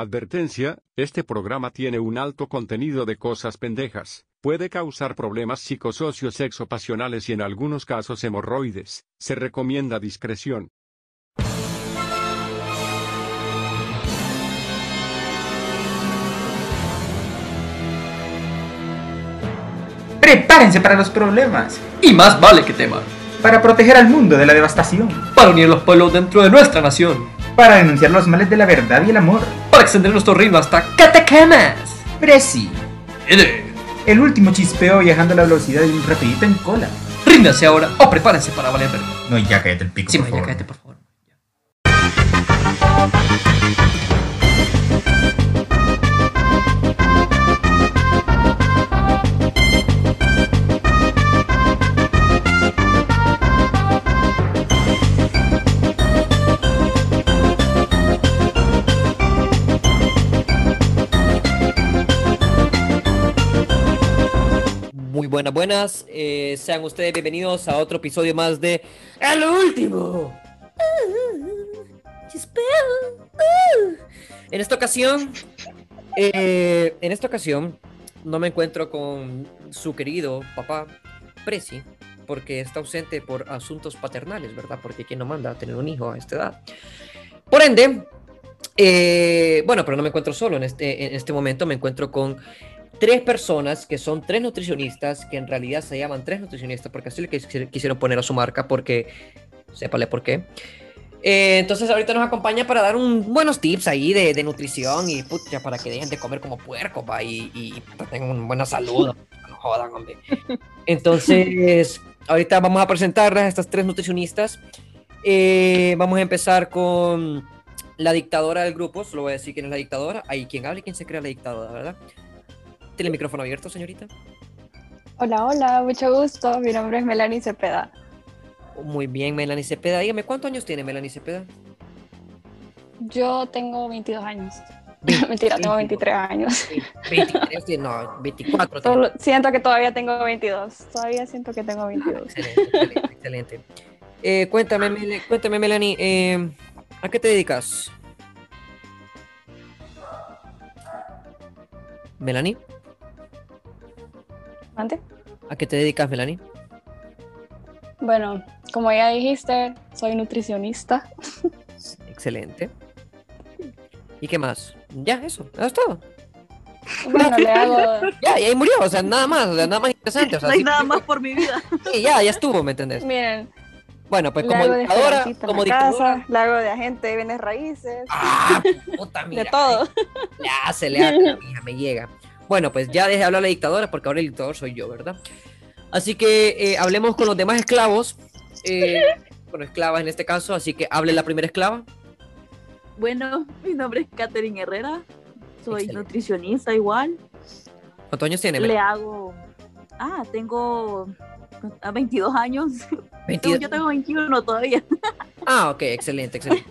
Advertencia, este programa tiene un alto contenido de cosas pendejas. Puede causar problemas psicosocios sexopasionales y en algunos casos hemorroides. Se recomienda discreción. Prepárense para los problemas, Y más vale que teman, para proteger al mundo de la devastación, para unir los pueblos dentro de nuestra nación, para denunciar los males de la verdad y el amor. para extender nuestro reino hasta Catacamas. Prezi, Ede. el último chispeo viajando a la velocidad de un rapidito en cola. Ríndanse ahora o prepárense para valer verga. No, ya cállate el pico, Sí, por ma, ya favor. cállate, por favor. Muy buenas, buenas. eh, sean ustedes bienvenidos a otro episodio más de El último. En esta ocasión, eh, en esta ocasión, no me encuentro con su querido papá, Prezi, porque está ausente por asuntos paternales, ¿verdad? Porque quién no manda a tener un hijo a esta edad. Por ende, eh, bueno, pero no me encuentro solo en este, en este momento, me encuentro con tres personas que son tres nutricionistas, que en realidad se llaman tres nutricionistas, porque así le quis- quisieron poner a su marca, porque sépale por qué. Eh, entonces ahorita nos acompaña para dar un, buenos tips ahí de, de nutrición y para que dejen de comer como puerco pa, y, y puta, tengan buena salud. No jodan, hombre. Entonces, ahorita vamos a presentarles a estas tres nutricionistas. Eh, vamos a empezar con la dictadora del grupo, solo voy a decir quién es la dictadora. Ahí quien hable y quién se crea la dictadora, ¿verdad? ¿Tiene el micrófono abierto, señorita? Hola, hola, mucho gusto. Mi nombre es Melanie Cepeda. Muy bien, Melanie Cepeda. Dígame, ¿cuántos años tiene Melanie Cepeda? Yo tengo 22 años. Mentira, tengo 23 años. 23, tiene- no, 24. tiene. Solo- siento que todavía tengo 22. Todavía siento que tengo 22. Excelente, excelente, excelente. Eh, cuéntame, cuéntame, Melanie, eh, ¿a qué te dedicas? Melanie, ¿a qué te dedicas, Melanie? Bueno, como ya dijiste, soy nutricionista. Excelente. ¿Y qué más? Ya, eso, eso es todo. Bueno, le hago. Ya, y ahí murió, o sea, nada más, o sea, nada más interesante. O sea, No hay sí- nada más por mi vida. sí, ya, ya estuvo, ¿me entendés? Miren, Bueno, pues como dictadora, como la dictadora. le hago de agente de bienes raíces, ¡Ah! Puta mira. de todo. Le hace, le hace, la mija, me llega. Bueno, pues ya deje de hablar la dictadora porque ahora el dictador soy yo, ¿verdad? Así que eh, hablemos con los demás esclavos. Eh, bueno, esclavas en este caso, así que hable la primera esclava. Bueno, mi nombre es Katherine Herrera. Soy Excelente. nutricionista igual. ¿Cuántos años tiene? Le hago. Ah, tengo a 22 años. 22. Yo tengo 21 todavía. Ah, ok, excelente, excelente.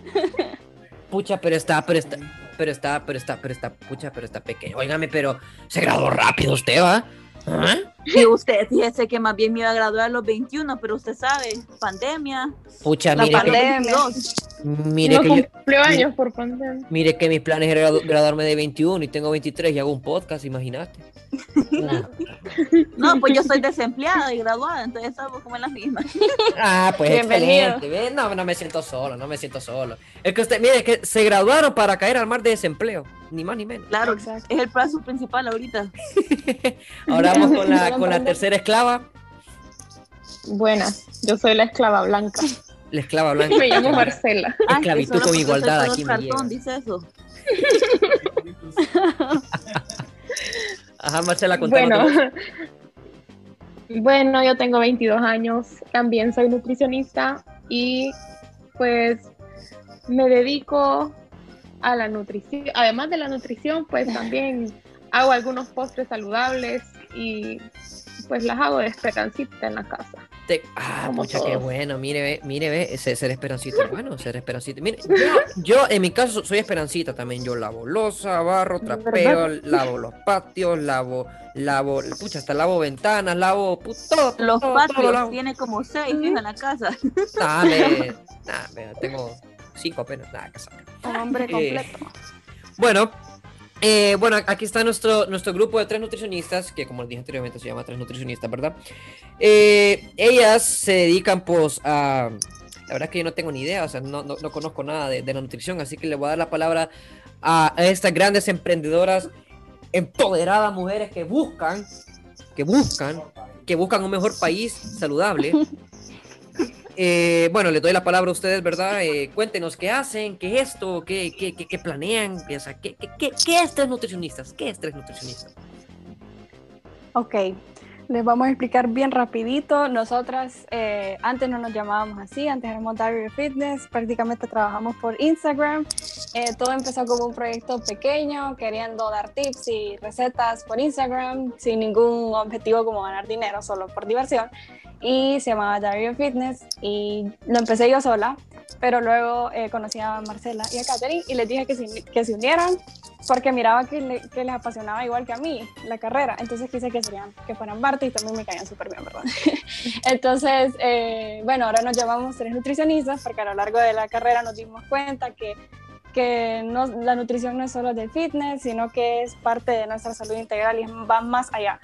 Pucha, pero está, pero está, pero está, pero está, pero está, pucha, pero está pequeño. Óigame, pero se graduó rápido usted, ¿va? ¿Ah? Y usted fíjese que más bien me iba a graduar a los 21, pero usted sabe, pandemia. Pucha, La mire que, pandemia. mire no que yo- años por pandemia. Mire que mis planes era gradu- graduarme de 21 y tengo 23 y hago un podcast, imagínate. No, pues yo soy desempleada y graduada, entonces estamos como en las mismas. Ah, pues Bienvenido. excelente. No, no me siento solo, no me siento solo. Es que usted, mire, que se graduaron para caer al mar de desempleo, ni más ni menos. Claro, Exacto. es el plazo principal ahorita. Ahora vamos con la, con la tercera esclava, Buenas, yo soy la esclava blanca. la esclava blanca. Me llamo Marcela. Esclavitud con igualdad, aquí me cartón, dice eso. Ajá, Marcela. Bueno, bueno, yo tengo 22 años, también soy nutricionista y pues me dedico a la nutrición. Además de la nutrición, pues también hago algunos postres saludables y pues las hago de esperancita en la casa. Te- Ah, Como pucha, qué bueno. Mire, ve, mire, ve, ese ser esperancita. es Bueno, ser esperancita. Mire, yo, yo en mi caso soy esperancita también. Yo lavo losa, barro, ¿Verdad? trapeo, lavo los patios, lavo, lavo, pucha, hasta lavo ventanas, lavo, todo, todo, Los todo patios lavo. tiene como seis en la casa. Me- nah, tengo cinco apenas. Nada, que. Un hombre Eh, completo. Bueno, eh, bueno, aquí está nuestro, nuestro grupo de tres nutricionistas, que como les dije anteriormente se llama tres nutricionistas, ¿verdad? Eh, ellas se dedican pues a... La verdad es que yo no tengo ni idea, o sea, no, no, no conozco nada de, de la nutrición, así que le voy a dar la palabra a, a estas grandes emprendedoras, empoderadas mujeres que buscan, que buscan, que buscan un mejor país saludable. Eh, bueno, les doy la palabra a ustedes, ¿verdad? Eh, cuéntenos qué hacen, qué es esto, qué, qué, qué, qué planean, o sea, qué, qué, qué, qué es Tres Nutricionistas, qué es Tres Nutricionistas. Ok, les vamos a explicar bien rapidito. Nosotras eh, antes no nos llamábamos así, antes éramos Diary Fitness, prácticamente trabajamos por Instagram. Eh, todo empezó como un proyecto pequeño, queriendo dar tips y recetas por Instagram, sin ningún objetivo como ganar dinero, solo por diversión. Y se llamaba Diary Fitness y lo empecé yo sola, pero luego eh, conocí a Marcela y a Katherine y les dije que que se unieran porque miraba que, le- que les apasionaba igual que a mí la carrera, entonces quise que, serían, que fueran parte y también me caían súper bien, ¿verdad? entonces, eh, bueno, ahora nos llamamos tres nutricionistas porque a lo largo de la carrera nos dimos cuenta que, que no, la nutrición no es solo del fitness, sino que es parte de nuestra salud integral y va más allá.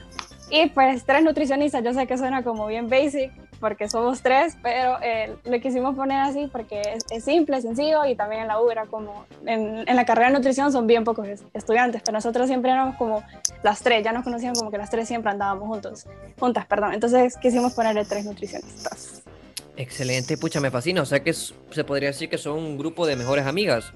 Y pues tres nutricionistas, yo sé que suena como bien basic, porque somos tres, pero eh, le quisimos poner así porque es, es simple, sencillo y también en la U era como, en, en la carrera de nutrición son bien pocos es- estudiantes, pero nosotros siempre éramos como las tres, ya nos conocían como que las tres siempre andábamos juntos, juntas, perdón, entonces quisimos ponerle tres nutricionistas. Excelente, pucha, me fascina, o sea que es- se podría decir que son un grupo de mejores amigas.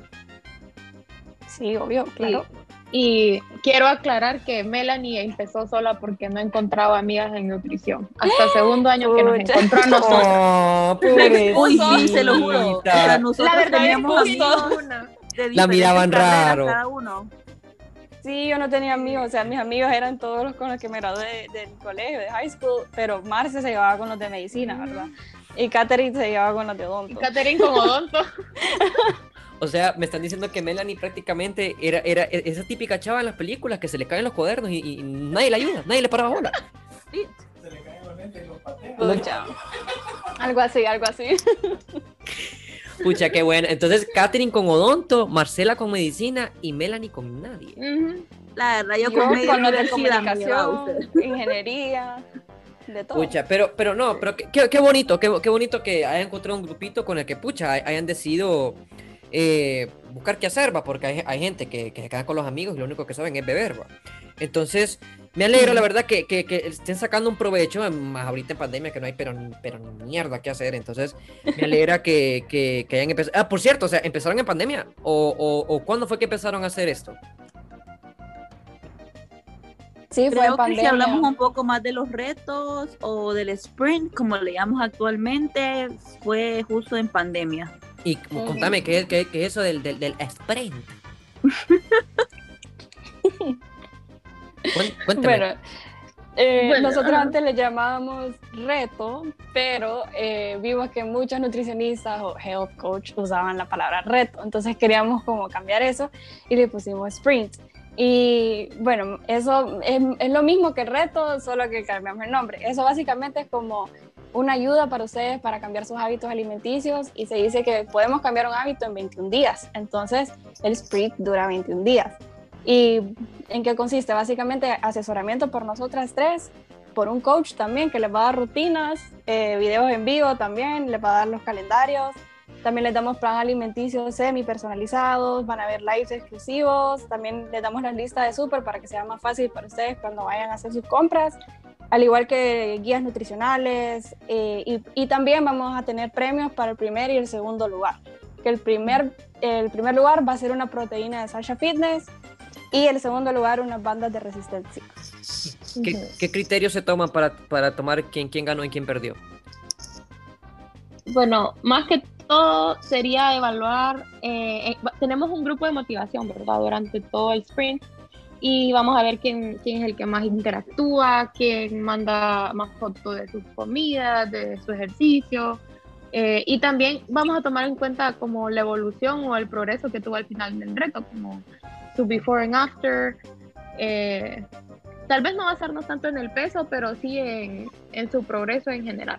Sí, obvio, claro. Y quiero aclarar que Melanie empezó sola porque no encontraba amigas en nutrición. Hasta segundo año que nos encontró a nosotros. Oh, Uy, sí, se lo juro. Nosotros La verdad es teníamos que amigos una. de La miraban raro. Cada uno. Sí, yo no tenía amigos, o sea, mis amigos eran todos los con los que me gradué de- del colegio, de high school, pero Marce se llevaba con los de medicina, ¿verdad? Y Katherine se llevaba con los de Y odonto. Catherine con odonto. O sea, me están diciendo que Melanie prácticamente era, era e- esa típica chava en las películas que se le caen los cuadernos y, y nadie le ayuda, nadie le para bola. Sí. Pucha. Algo así, algo así. Pucha, qué buena. Entonces, Katherine con odonto, Marcela con medicina y Melanie con nadie. La verdad, yo, Yo con con los de comunicación, ingeniería, de todo. Pucha, pero, pero no, pero qué, bonito, qué, qué bonito que hayan encontrado un grupito con el que, pucha, hay- hayan decidido eh, buscar qué hacer, va, porque hay, hay gente que, que se queda con los amigos y lo único que saben es beber, va. Entonces, me alegro, la verdad, que, que, que estén sacando un provecho, más ahorita en pandemia que no hay, pero, pero ni mierda que hacer. Entonces, me alegra que, que, que hayan empezado. Ah, por cierto, o sea, ¿empezaron en pandemia? ¿O, o, o cuándo fue que empezaron a hacer esto? sí, fue en Creo que si pandemia. hablamos un poco más de los retos o del sprint, como le llamamos actualmente, fue justo en pandemia. Y contame, ¿qué, qué, qué es eso del, del, del sprint? Cuéntame. Bueno, eh, Bueno, nosotros antes le llamábamos reto, pero eh, vimos que muchos nutricionistas o health coach usaban la palabra reto, entonces queríamos como cambiar eso y le pusimos sprint. Y bueno, eso es, es lo mismo que reto, solo que cambiamos el nombre. Eso básicamente es como una ayuda para ustedes para cambiar sus hábitos alimenticios y se dice que podemos cambiar un hábito en 21 días. Entonces, el sprint dura 21 días. ¿Y en qué consiste? Básicamente asesoramiento por nosotras tres, por un coach también que les va a dar rutinas, eh, videos en vivo también, les va a dar los calendarios. También les damos plan alimenticio semi personalizados, van a ver lives exclusivos, también les damos las listas de súper para que sea más fácil para ustedes cuando vayan a hacer sus compras, al igual que guías nutricionales eh, y, y también vamos a tener premios para el primer y el segundo lugar. Que el primer, el primer lugar va a ser una proteína de Sasha Fitness y el segundo lugar unas bandas de resistencia. ¿Qué, qué criterios se toman para, para tomar quién, quién ganó y quién perdió? Bueno, más que todo sería evaluar, eh, eh, tenemos un grupo de motivación, ¿verdad? Durante todo el sprint y vamos a ver quién, quién es el que más interactúa, quién manda más fotos de sus comidas, de su ejercicio. eh, y también vamos a tomar en cuenta como la evolución o el progreso que tuvo al final del reto, como su before and after. eh, tal vez no basarnos tanto en el peso, pero sí en, en su progreso en general.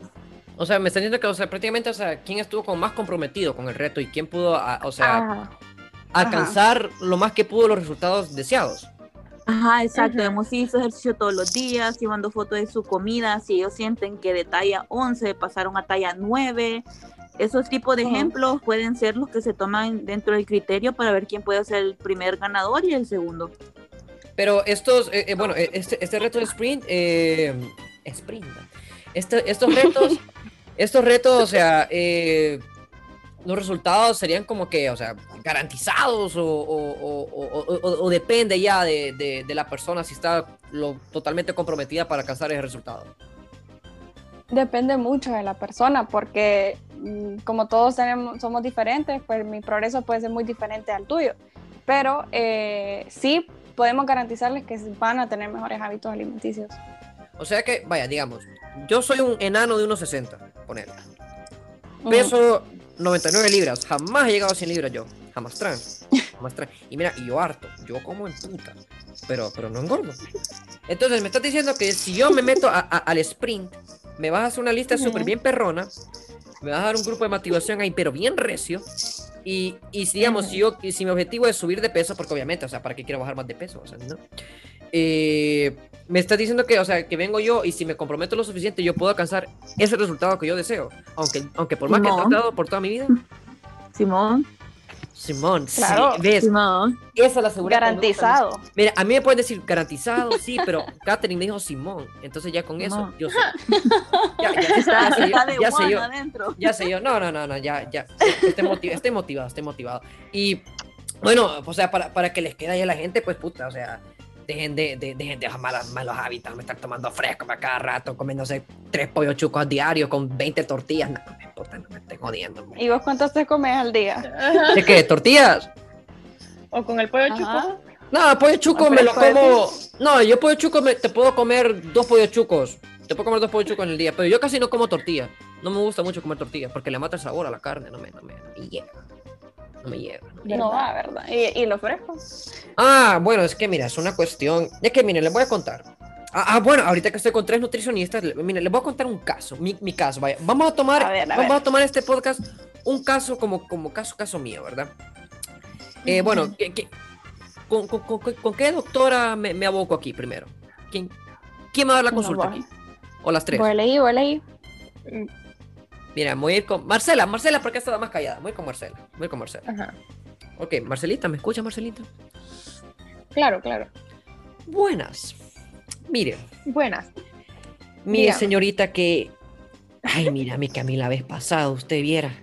O sea, me están diciendo que, o sea, prácticamente, o sea, quién estuvo como más comprometido con el reto y quién pudo, ah, o sea, Ajá. alcanzar lo más que pudo los resultados deseados. Ajá, exacto. Hemos hizo ejercicio todos los días, llevando fotos de su comida. Si ellos sienten que de talla 11 pasaron a talla 9, esos tipos de ejemplos pueden ser los que se toman dentro del criterio para ver quién puede ser el primer ganador y el segundo. Pero estos, eh, eh, bueno, eh, este, este reto de sprint, eh, sprint, este- estos retos, estos retos, o sea, eh, los resultados serían como que, o sea, garantizados o, o- o- o- o- o depende ya de, de- de la persona si está lo, totalmente comprometida para alcanzar ese resultado. Depende mucho de la persona porque mm, como todos tenemos, somos diferentes, pues mi progreso puede ser muy diferente al tuyo. Pero eh, sí podemos garantizarles que van a tener mejores hábitos alimenticios. O sea que, vaya, digamos, yo soy un enano de unos 60, ponerle. Ujú. Peso 99 libras. Jamás he llegado a 100 libras yo. Jamás trans. Jamás trans. Y mira, y yo harto. Yo como en puta. Pero, pero no engordo. Entonces me estás diciendo que si yo me meto a- a- al sprint, me vas a hacer una lista Ujú. súper bien perrona. Me vas a dar un grupo de motivación ahí, pero bien recio. Y, y digamos, si, yo, si mi objetivo es subir de peso, porque obviamente, o sea, ¿para qué quiero bajar más de peso? O sea, no. Eh, me estás diciendo que, o sea, que vengo yo y si me comprometo lo suficiente, yo puedo alcanzar ese resultado que yo deseo. Aunque, aunque por más que he tratado por toda mi vida. Simón, Simón, Claro. sí, ves, Simón. esa es la seguridad. Garantizado. Mira, a mí me pueden decir garantizado, sí, pero Katherine me dijo Simón. Entonces ya con eso, yo sé. Ya, ya, Está, ya sé yo, está de ya sé yo. adentro. Ya sé yo, no, no, no, no, ya, ya. Estoy motivado, estoy motivado, estoy motivado. Y bueno, o sea, para, para que les quede ahí a la gente, pues puta, o sea, dejen de, de, dejen de dejar malas- malos hábitos, me estar tomando fresco para cada rato, comiéndose tres pollos chucos diarios con 20 tortillas. No, me puta, no me estén jodiendo. ¿Y vos cuántos te comes al día? ¿De qué? ¿Tortillas? O con el pollo Ajá. chuco. No, pollo chuco me lo como. No, yo pollo chuco me- te puedo comer dos pollos chucos. Te puedo comer dos pollos chucos en el día, pero yo casi no como tortilla. No me gusta mucho comer tortilla porque le mata el sabor a la carne, no me, no me, no me me llega. No va, ¿verdad? ¿Y, y los frescos? Ah, bueno, es que mira, es una cuestión. Es que miren, les voy a contar. Ah, ah, bueno, ahorita que estoy con tres nutricionistas, miren, les voy a contar un caso, mi, mi caso, vaya. Vamos a tomar, A ver, a vamos ver. a tomar este podcast, un caso como, como caso, caso mío, ¿verdad? Eh, bueno, ¿qué- qué- con, con- con- con qué doctora me, me aboco aquí primero? ¿Quién, ¿Quién me va a dar la consulta aquí? O las tres. Voy a leer, voy a leer. Mira, voy a ir con Marcela, Marcela, porque está más callada. Voy con Marcela, voy con Marcela. Ajá. Ok, Marcelita, ¿me escucha, Marcelita? Claro, claro. Buenas. Mire, Buenas. Mire, señorita, que. Ay, mira, a mí que a mí la vez pasada, usted viera.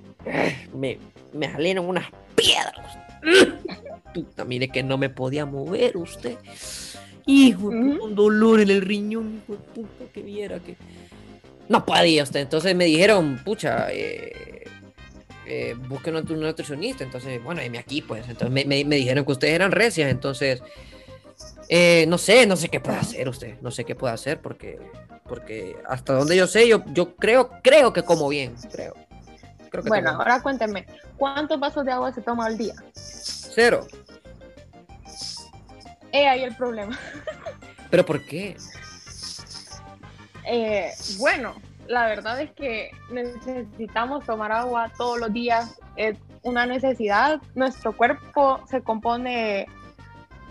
Me, me salieron unas piedras. Puta, mire que no me podía mover usted. Hijo, de puta, Ujú. un dolor en el riñón, hijo de puta, que viera que. No podía usted. Entonces me dijeron, pucha, eh, eh, busque un nutri- un nutricionista. Entonces, bueno, heme aquí, pues. Entonces me, me- me dijeron que ustedes eran recias. Entonces, eh, no sé, no sé qué puede hacer usted. No sé qué puede hacer porque, porque hasta donde yo sé, yo, yo creo, creo que como bien. Creo. Creo que Bueno, ahora cuénteme, ¿cuántos vasos de agua se toma al día? cero. He ahí el problema. ¿Pero por qué? Eh, bueno, la verdad es que necesitamos tomar agua todos los días. Es una necesidad. Nuestro cuerpo se compone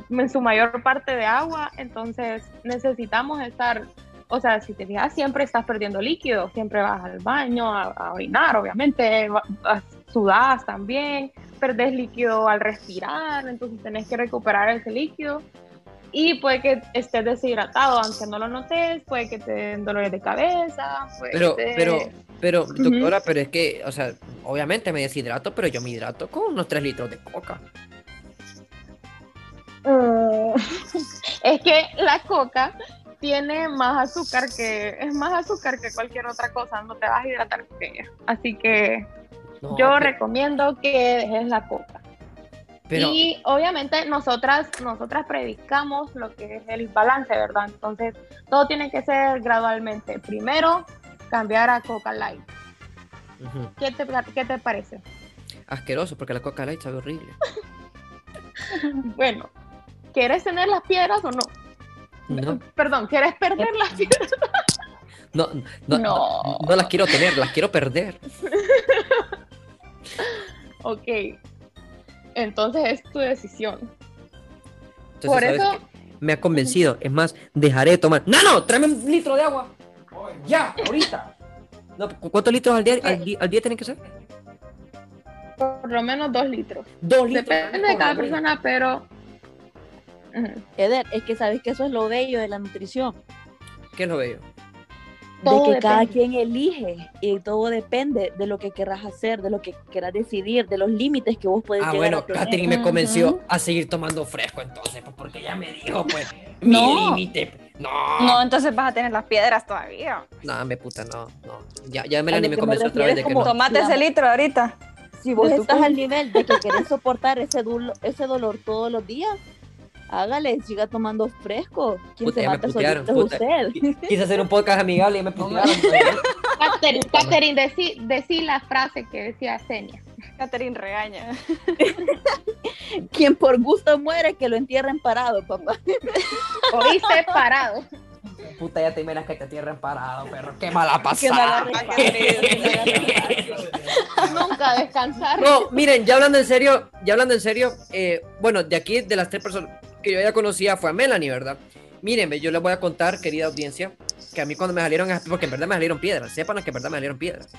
en su mayor parte de agua, entonces necesitamos estar, o sea, si te fijas, siempre estás perdiendo líquido, siempre vas al baño a, a orinar, obviamente, sudás también, perdés líquido al respirar, entonces tenés que recuperar ese líquido. Y puede que estés deshidratado, aunque no lo notes, puede que te den dolores de cabeza. puede Pero, que te- pero, pero, doctora, pero es que, o sea, obviamente me deshidrato, pero yo me hidrato con unos 3 litros de coca. Mm, es que la coca tiene más azúcar que es más azúcar que cualquier otra cosa, no te vas a hidratar con ella. Así que No, yo recomiendo que dejes la coca. Pero, Y obviamente nosotras nosotras predicamos lo que es el balance, ¿verdad? Entonces, todo tiene que ser gradualmente. Primero, cambiar a Coca Light. ¿Qué te, qué te parece? asqueroso, porque la coca light sabe horrible. Bueno, ¿quieres tener las piedras o no? No, Perdón, ¿quieres perder las piedras? no, no, no, No. no las quiero tener, las quiero perder. Ok. Entonces es tu decisión. Entonces, Por ¿sabes eso-? Me ha convencido. Es más, dejaré de tomar. ¡Nano! ¡Tráeme un litro de agua! ¡Ya! ¡Ahorita! No, ¿cu- ¿Cuántos litros al día, al, día, al día tienen que ser? Por lo menos dos litros. Dos litros. Depende de cada persona, pero. Eder, es que sabes que eso es lo bello de la nutrición. ¿Qué es lo bello? Todo de que cada depende. quien elige y todo depende de lo que querrás hacer, de lo que quieras decidir, de los límites que vos podés Ah, llegar bueno, a tener. Katherine me convenció Ujú. a seguir tomando fresco entonces, pues, porque ya me dijo, pues, mi No. límite. No. No, entonces vas a tener las piedras todavía. No, me puta, no, no. Ya, ya Melanie me que me convenció otra vez de que no. Tomate ese litro ahorita. Si vos estás al nivel de que querés soportar ese, ese dolor todos los días, hágale, siga tomando fresco. ¿Quién Puta, se mata putearon, solito es puta. usted? Quise hacer un podcast amigable y me putearon. Catherine, Catherine, decí, decí la frase que decía Senia. Catherine regaña. Quien por gusto muere, que lo entierren parado, papá. Oíste parado. Puta, ya te miras que te tierren parado, perro. Qué mala pasada. Nunca descansar. No, miren, ya hablando en serio, ya hablando en serio, eh, bueno, de aquí, de las tres personas que yo ya conocía, fue a Melanie, ¿verdad? Mírenme, yo les voy a contar, querida audiencia, que a mí cuando me salieron, porque en verdad me salieron piedras, sepan que en verdad me salieron piedras.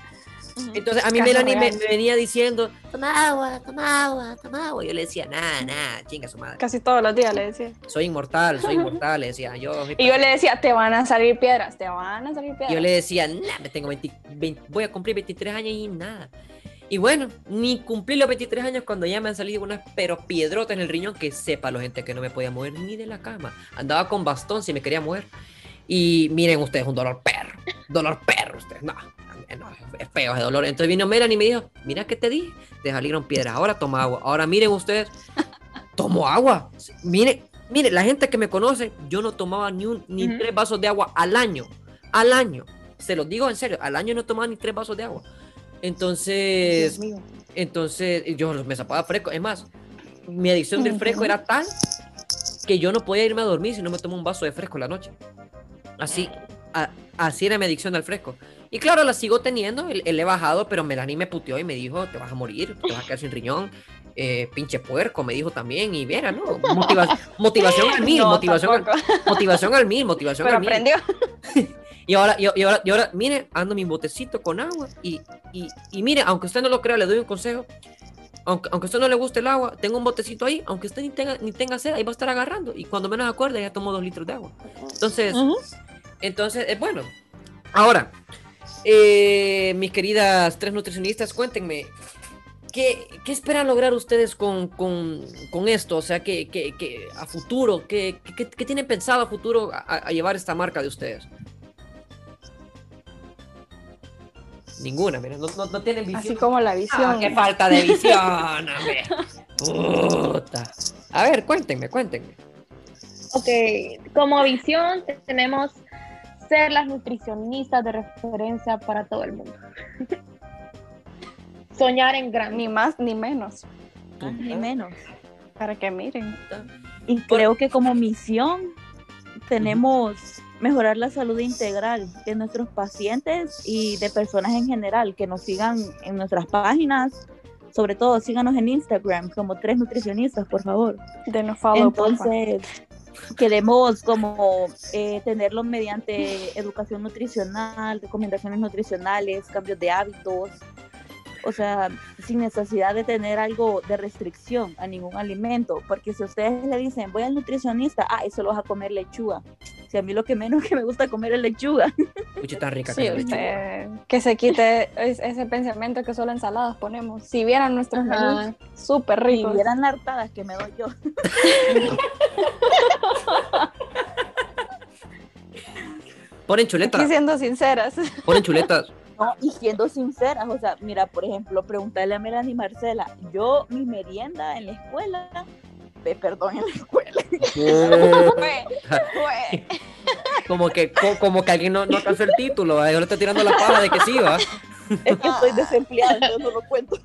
Entonces a mí Caso Melanie me, me venía diciendo, toma agua, toma agua, toma agua. Yo le decía, nada, nada, chinga su madre. Casi todos los días le decía. Soy inmortal, soy inmortal, le decía. Yo, Y yo le decía, te van a salir piedras, te van a salir piedras. yo le decía, nah, me tengo 20 20 voy a cumplir 23 años y nada. Y bueno, ni cumplí los 23 años cuando ya me han salido unas pero piedrotas en el riñón que sepa la gente que no me podía mover ni de la cama. Andaba con bastón si me quería mover. Y miren ustedes, un dolor perro. Dolor perro ustedes. No, no, es feo ese dolor. Entonces vino Melanie y me dijo, mira que te dije, te salieron piedras. Ahora toma agua. Ahora miren ustedes, tomo agua. Mire, mire, la gente que me conoce, yo no tomaba ni, un, ni tres vasos de agua al año. Al año. Se los digo en serio, al año no tomaba ni tres vasos de agua. Entonces, entonces yo me zapaba fresco. Es más, mi adicción del fresco era tal que yo no podía irme a dormir si no me tomo un vaso de fresco en la noche. Así, a- así era mi adicción al fresco. Y claro, la sigo teniendo, él, él he bajado, pero Melanie me puteó y me dijo, te vas a morir, te vas a quedar sin riñón. Eh, pinche puerco, me dijo también, y viera, ¿no? Motiva- motivación al mil, No, motivación, al, motivación al mil, motivación Pero al mil. aprendió. Y ahora, y, y ahora, y ahora, mire, ando mi botecito con agua y, y, y mire, aunque usted no lo crea, le doy un consejo. Aunque, aunque a usted no le guste el agua, tengo un botecito ahí, aunque usted ni tenga, ni tenga sed, ahí va a estar agarrando. Y cuando menos acuerde, ya tomó dos litros de agua. Entonces, entonces, es bueno. Ahora, eh, mis queridas tres nutricionistas, cuéntenme, ¿qué, qué esperan lograr ustedes con, con, con esto? O sea, ¿qué, qué- qué- a futuro? ¿qué, tienen pensado a futuro a, a llevar esta marca de ustedes? Ninguna, mira, no, no, no tienen visión. Así como la visión. Ah, qué falta de visión, hombre. Puta. A ver, cuéntenme, cuéntenme. Ok, como visión te- tenemos ser las nutricionistas de referencia para todo el mundo. Soñar en grande. Ni más ni menos. Ni menos. Para que miren. Y creo que como misión tenemos mejorar la salud integral de nuestros pacientes y de personas en general, que nos sigan en nuestras páginas, sobre todo síganos en Instagram como tres nutricionistas, por favor. Denos follow, porfa. Entonces, queremos como eh, tenerlo mediante educación nutricional, recomendaciones nutricionales, cambios de hábitos, o sea, sin necesidad de tener algo de restricción a ningún alimento, porque si ustedes le dicen, voy al nutricionista, ah, eso lo vas a comer lechuga. Si a mí lo que menos que me gusta comer es lechuga. Pucha, tan rica Sí, que es la lechuga. usted- que se quite es- ese pensamiento que solo ensaladas ponemos. Si vieran nuestros Ajá. menús, súper ricos. vieran las hartadas que me doy yo. Ponen chuletas, Aquí siendo sinceras. ponen chuletas. No, y siendo sinceras, o sea, mira, por ejemplo, preguntarle a Melanie Marcela, yo mi merienda en la escuela, eh, perdón, en la escuela, Fue, fue. Como que, co- como que alguien no, no alcanzó el título, ¿va? yo le estoy tirando la paja de que sí, va. es que estoy desempleada, entonces no lo cuento.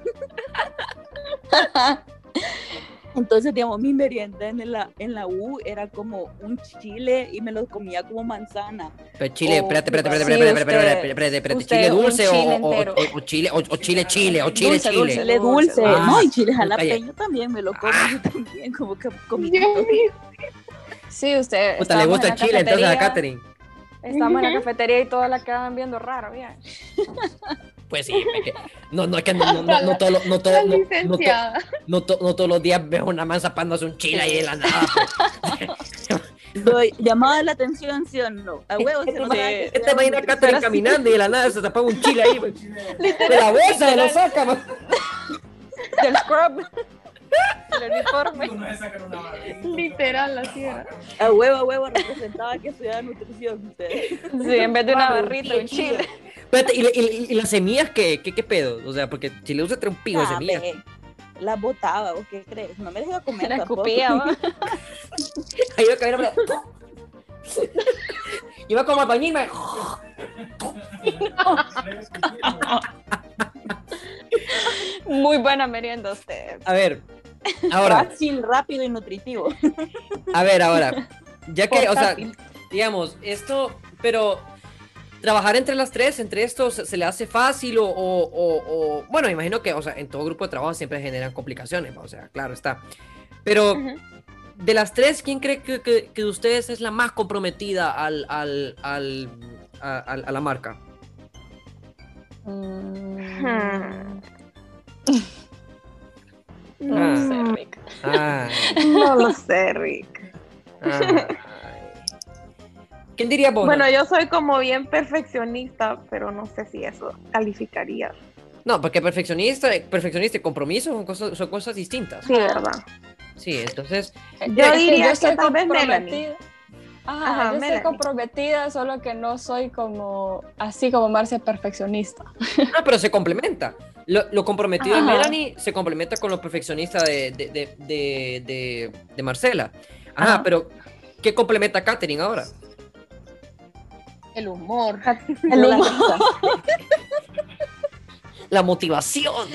Entonces, digamos, mi merienda en la, en la U era como un chile y me lo comía como manzana. Pero chile, espérate, espérate, espérate, espérate, espérate, espérate, espérate, chile dulce o- chile o, o- entero. o chile, o, o chile chile, o chile Dulce, chile. dulce. Chile dulce, Ah. no, y chile jalapeño también me lo como yo también, como que comí. Sí, usted. Puta, le gusta el chile entonces a Katherine. Estamos en la cafetería y todas la quedan viendo raro, bien. Pues sí, es que- no, no es que no, no, no, no, todo, lo- no, todo, no, no, to- licenciada. no, to- no todos los días veo una manza pándose un chile ahí de la nada. Doy, llamaba la atención, ¿sí o no? A huevos se que Esta estudiaba imagina a nutrición. Katherine caminando y de la nada se tapa un chile ahí. pues. De la bolsa se lo saca. man. Del scrub. Del uniforme. Literal, así era. A huevo, a huevo representaba que estudiaba nutrición. Sí, en vez de una barrita, un chile. Espérate, ¿y, y- y las semillas qué, qué, qué pedo? O sea, porque si le usa trae un pico de Ah, semillas. ve, Las botaba, ¿o qué crees? No me dejaba comer La tampoco. escupía, ¿va? Ahí iba a caer, pero- Iba como a bañar y me... Muy buena merienda usted. A ver, ahora, Fácil, rápido y nutritivo. a ver, ahora. Ya que, o sea, digamos, esto, pero trabajar entre las tres, entre estos, se le hace fácil o, o, o- o- bueno, imagino que, o sea, en todo grupo de trabajo siempre generan complicaciones, o sea, claro está. Pero de las tres, ¿quién cree que, que- que de ustedes es la más comprometida al, al, al, a, la marca? Mm, No Ah. sé. Rick. No lo sé, Rick. ¿Quién diría vos? Bueno, yo soy como bien perfeccionista, pero no sé si eso calificaría. No, porque perfeccionista, perfeccionista y compromiso son cosas, son cosas distintas. Sí, ¿verdad? Sí, entonces, Yo Es que diría que estoy tal vez comprometida. Melanie. Ajá, Ajá, yo Melanie. estoy comprometida, solo que no soy como así como Marcia perfeccionista. ah, pero se complementa. Lo, lo comprometido de Ajá. Melanie se complementa con lo perfeccionista de, de, de, de, de- de Marcela. Ajá, Ajá. pero ¿qué complementa Katherine ahora? El humor. El La humor. La motivación.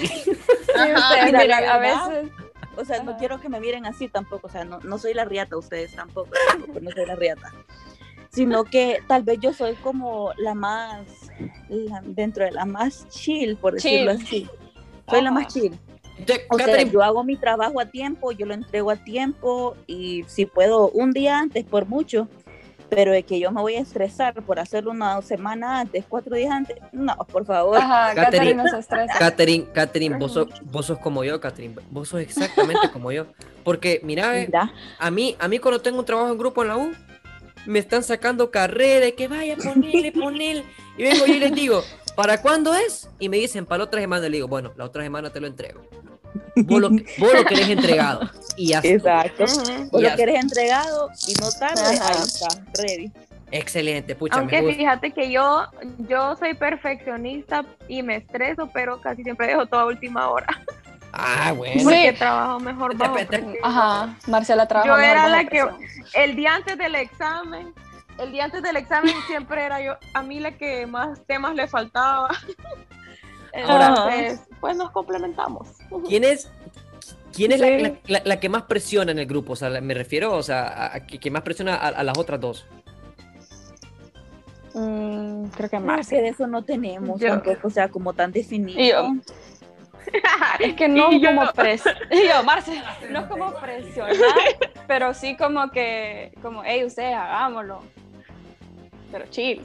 Ajá, mira, a veces O sea, no quiero que me miren así tampoco. O sea, no, no soy la riata, ustedes tampoco. tampoco, no soy la riata. Sino que tal vez yo soy como la más, la- dentro de la más chill, por decirlo así. Soy la más chill. O sea, yo hago mi trabajo a tiempo, yo lo entrego a tiempo y si puedo un día antes por mucho, pero de que yo me voy a estresar por hacerlo una semana antes, cuatro días antes, no, por favor. Ajá, Katherine. Katherine se estresa. Katherine, Katherine, vos sos, vos sos como yo, Katherine. Vos sos exactamente como yo. Porque, mira, eh, Mira, a mí, a mí cuando tengo un trabajo en grupo en la U, me están sacando carrera y que vaya, ponele, ponele. Y vengo yo y les digo, ¿para cuándo es? Y me dicen, para la otra semana. Y le digo, bueno, la otra semana te lo entrego. Vos lo, vos lo querés entregado. Y ya exacto. O Ya. lo que eres entregado y no tarde, Ajá. ahí está, ready. Excelente, pucha, Aunque me gusta. fíjate que yo, yo soy perfeccionista y me estreso, pero casi siempre dejo toda última hora. Ah, bueno. Sí. Porque trabajo mejor Te- bajo te- presión. Ajá, Marcela trabaja Yo mejor era la que-. El día antes del examen, el día antes del examen siempre era yo, a mí la que más temas le faltaba. Ahora- Entonces, pues nos complementamos. ¿Quién es, quién es la- Sí. la, la- la que más presiona en el grupo? O sea, me refiero, o sea, a, a que, que más presiona a, a las otras dos. Mm, creo que No, Marcia. que de eso no tenemos Yo- tampoco, o sea, como tan definido. Y yo- Es que no Y yo- como pres y yo, Marce, no es como presionar, pero sí como que, como, hey, ustedes hagámoslo. Pero chill,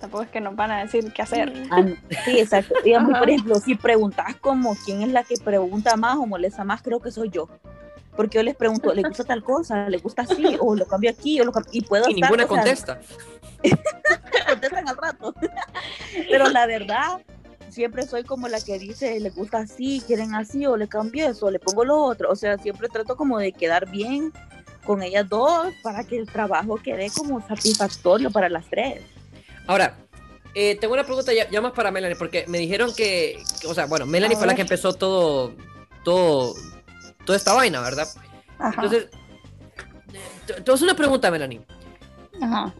tampoco es que nos van a decir qué hacer. Ah, no. sí, exacto. Digamos, Ajá. por ejemplo, si preguntas como quién es la que pregunta más o molesta más, creo que soy yo. Porque yo les pregunto, ¿le gusta tal cosa? ¿Le gusta así? ¿O lo cambio aquí? O lo cambio... Y puedo Y estar, ninguna o sea, contesta. contestan al rato. Pero la verdad, siempre soy como la que dice, le gusta así, quieren así, o le cambio eso, o le pongo lo otro. O sea, siempre trato como de quedar bien con ellas dos para que el trabajo quede como satisfactorio para las tres. Ahora, eh, tengo una pregunta ya, ya más para Melanie, porque me dijeron que, que- o sea, bueno, Melanie fue la que empezó todo, todo, toda esta vaina, ¿verdad? Ajá, Entonces, hacer una pregunta, Melanie. ajá.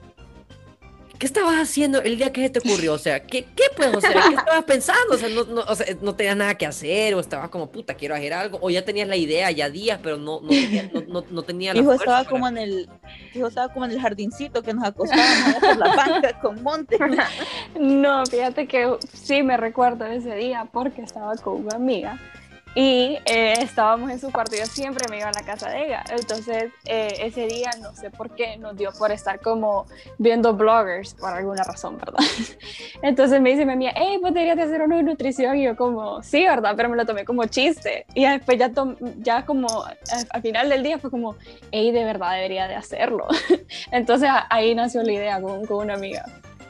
¿Qué estabas haciendo el día que se te ocurrió? O sea, ¿qué, qué pues? O sea, ¿qué estabas pensando? O sea, no, no, o sea, no tenías nada que hacer, o estabas como, puta, quiero hacer algo, o ya tenías la idea ya días, pero no, no, tenía, no, no, no tenía la Hijo fuerza estaba para- como en el, hijo estaba como en el jardincito que nos acostábamos por la banca con monte. No, fíjate que sí me recuerdo ese día porque estaba con una amiga y eh, estábamos en su cuarto. Yo siempre me iba a la casa de ella. Entonces, eh, ese día no sé por qué nos dio por estar como viendo bloggers por alguna razón, ¿verdad? Entonces me dice mi amiga, hey, pues deberías de hacer una nutrición. Y yo, como, sí, ¿verdad? Pero me lo tomé como chiste. Y después, ya, ya como a- al final del día, fue como, hey, de verdad debería de hacerlo. Entonces ahí nació la idea con, con una amiga.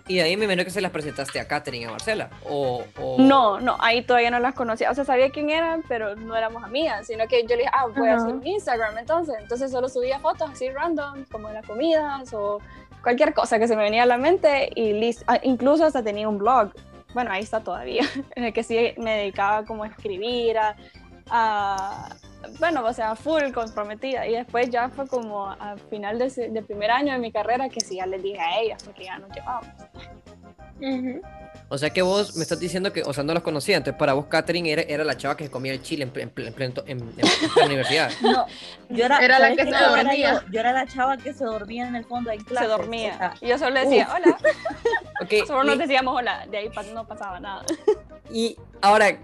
Y de ahí me imagino que se las presentaste a Katherine y a Marcela. O, o- No, no, ahí todavía no las conocía. O sea, sabía quién eran, pero no éramos amigas, sino que yo le dije, ah, voy a hacer un Instagram entonces. Entonces solo subía fotos así random, como de las comidas o cualquier cosa que se me venía a la mente y listo. Ah, incluso hasta tenía un blog, bueno, ahí está todavía, en el que sí me dedicaba como a escribir, a, a- bueno, o sea, full comprometida. Y después ya fue como al final de del primer año de mi carrera que sí ya les dije a ellas, porque ya nos llevábamos. Ujú. O sea que vos me estás diciendo que, o sea, no los conocía. Entonces, para vos, Katherine era, era la chava que comía el chile en, en, en pleno- en- en la universidad. No, yo era, Era la ¿sabes que qué se chava era dormía. Yo, Yo era la chava que se dormía en el fondo clase. Se dormía. Y yo solo le decía, hola. Ok, Solo nos y- decíamos hola, de ahí no pasaba nada. Y ahora,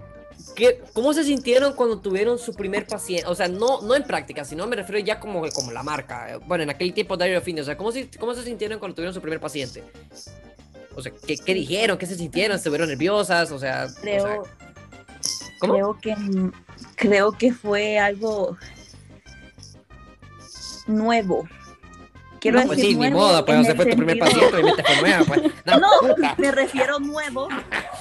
¿qué, ¿cómo se sintieron cuando tuvieron su primer paciente? O sea, no, no en práctica, sino me refiero ya como, como la marca. eh, Bueno, en aquel tiempo Diary of Fitness. O sea, ¿cómo se, ¿cómo se sintieron cuando tuvieron su primer paciente? O sea, ¿qué, qué dijeron? ¿Qué se sintieron? ¿Estuvieron nerviosas? O sea, o sea, Creo, ¿cómo? creo que creo que fue algo nuevo. Quiero no, pues decir sí, ni nuevo modo, pues no se fue tu primer paciente, obviamente fue nueva, pues. No, me refiero nuevo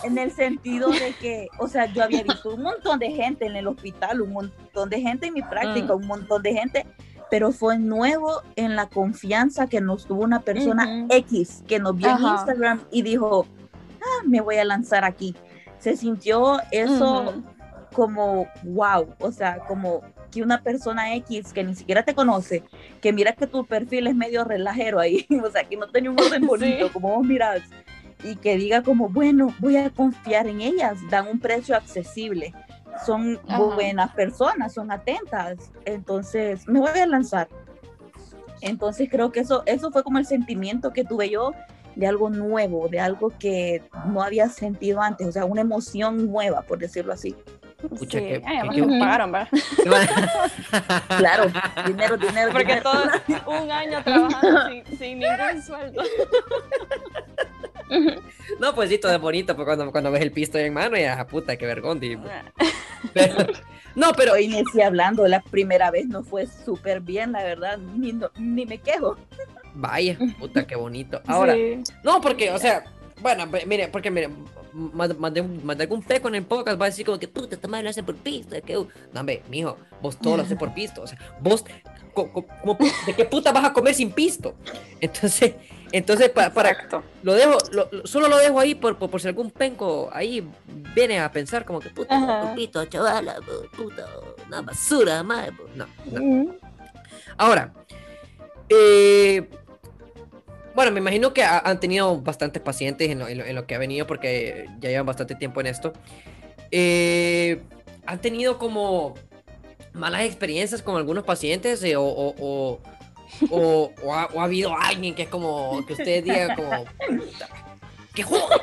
en el sentido de que, o sea, yo había visto un montón de gente en el hospital, un montón de gente en mi práctica, Mm. un montón de gente, pero fue nuevo en la confianza que nos tuvo una persona. X que nos vio en. Instagram y dijo, ah, me voy a lanzar aquí. Se sintió eso como wow, o sea, como una persona X que ni siquiera te conoce, que mira que tu perfil es medio relajero ahí, o sea, que no tiene un orden bonito, Sí. como vos mirás, y que diga como, bueno, voy a confiar en ellas, dan un precio accesible, son Ajá. buenas personas, son atentas, entonces me voy a lanzar. Entonces creo que eso, eso fue como el sentimiento que tuve yo de algo nuevo, de algo que no había sentido antes, o sea, una emoción nueva, por decirlo así. Pucha, Sí. qué- Ay, nos qué- pagaron, ¿verdad? Claro, dinero, dinero, Porque dinero. todo un año trabajando sin, sin ningún sueldo. No, pues sí, todo es bonito, pues cuando, cuando ves el pisto en mano, y ah, puta, qué vergón. di. Pero- no, pero Hoy inicié hablando, la primera vez no fue súper bien, la verdad, ni, no- ni me quejo. vaya, puta, qué bonito. Ahora, Sí. no, porque, o sea, bueno, mire, porque mire, mandé, algún peco en el podcast, va a decir como que puta, esta madre lo hace por pisto. Que, uh". no, hombre, mijo, vos todo lo haces por pisto. O sea, vos, co- co- como pu- ¿de qué puta vas a comer sin pisto? Entonces, entonces pa- para, Exacto. lo dejo, lo- lo- solo lo dejo ahí por, por, por si algún penco ahí viene a pensar como que puta, Ajá. por chavala, puta, una basura, madre. No, no. Ahora, eh, bueno, me imagino que ha- han tenido bastantes pacientes en lo, en lo- en lo que ha venido porque ya llevan bastante tiempo en esto. Eh, ¿Han tenido como malas experiencias con algunos pacientes eh, o, o- o- o- o ha, o ha habido alguien que es como, que ustedes digan como, "Puta, ¡qué joder!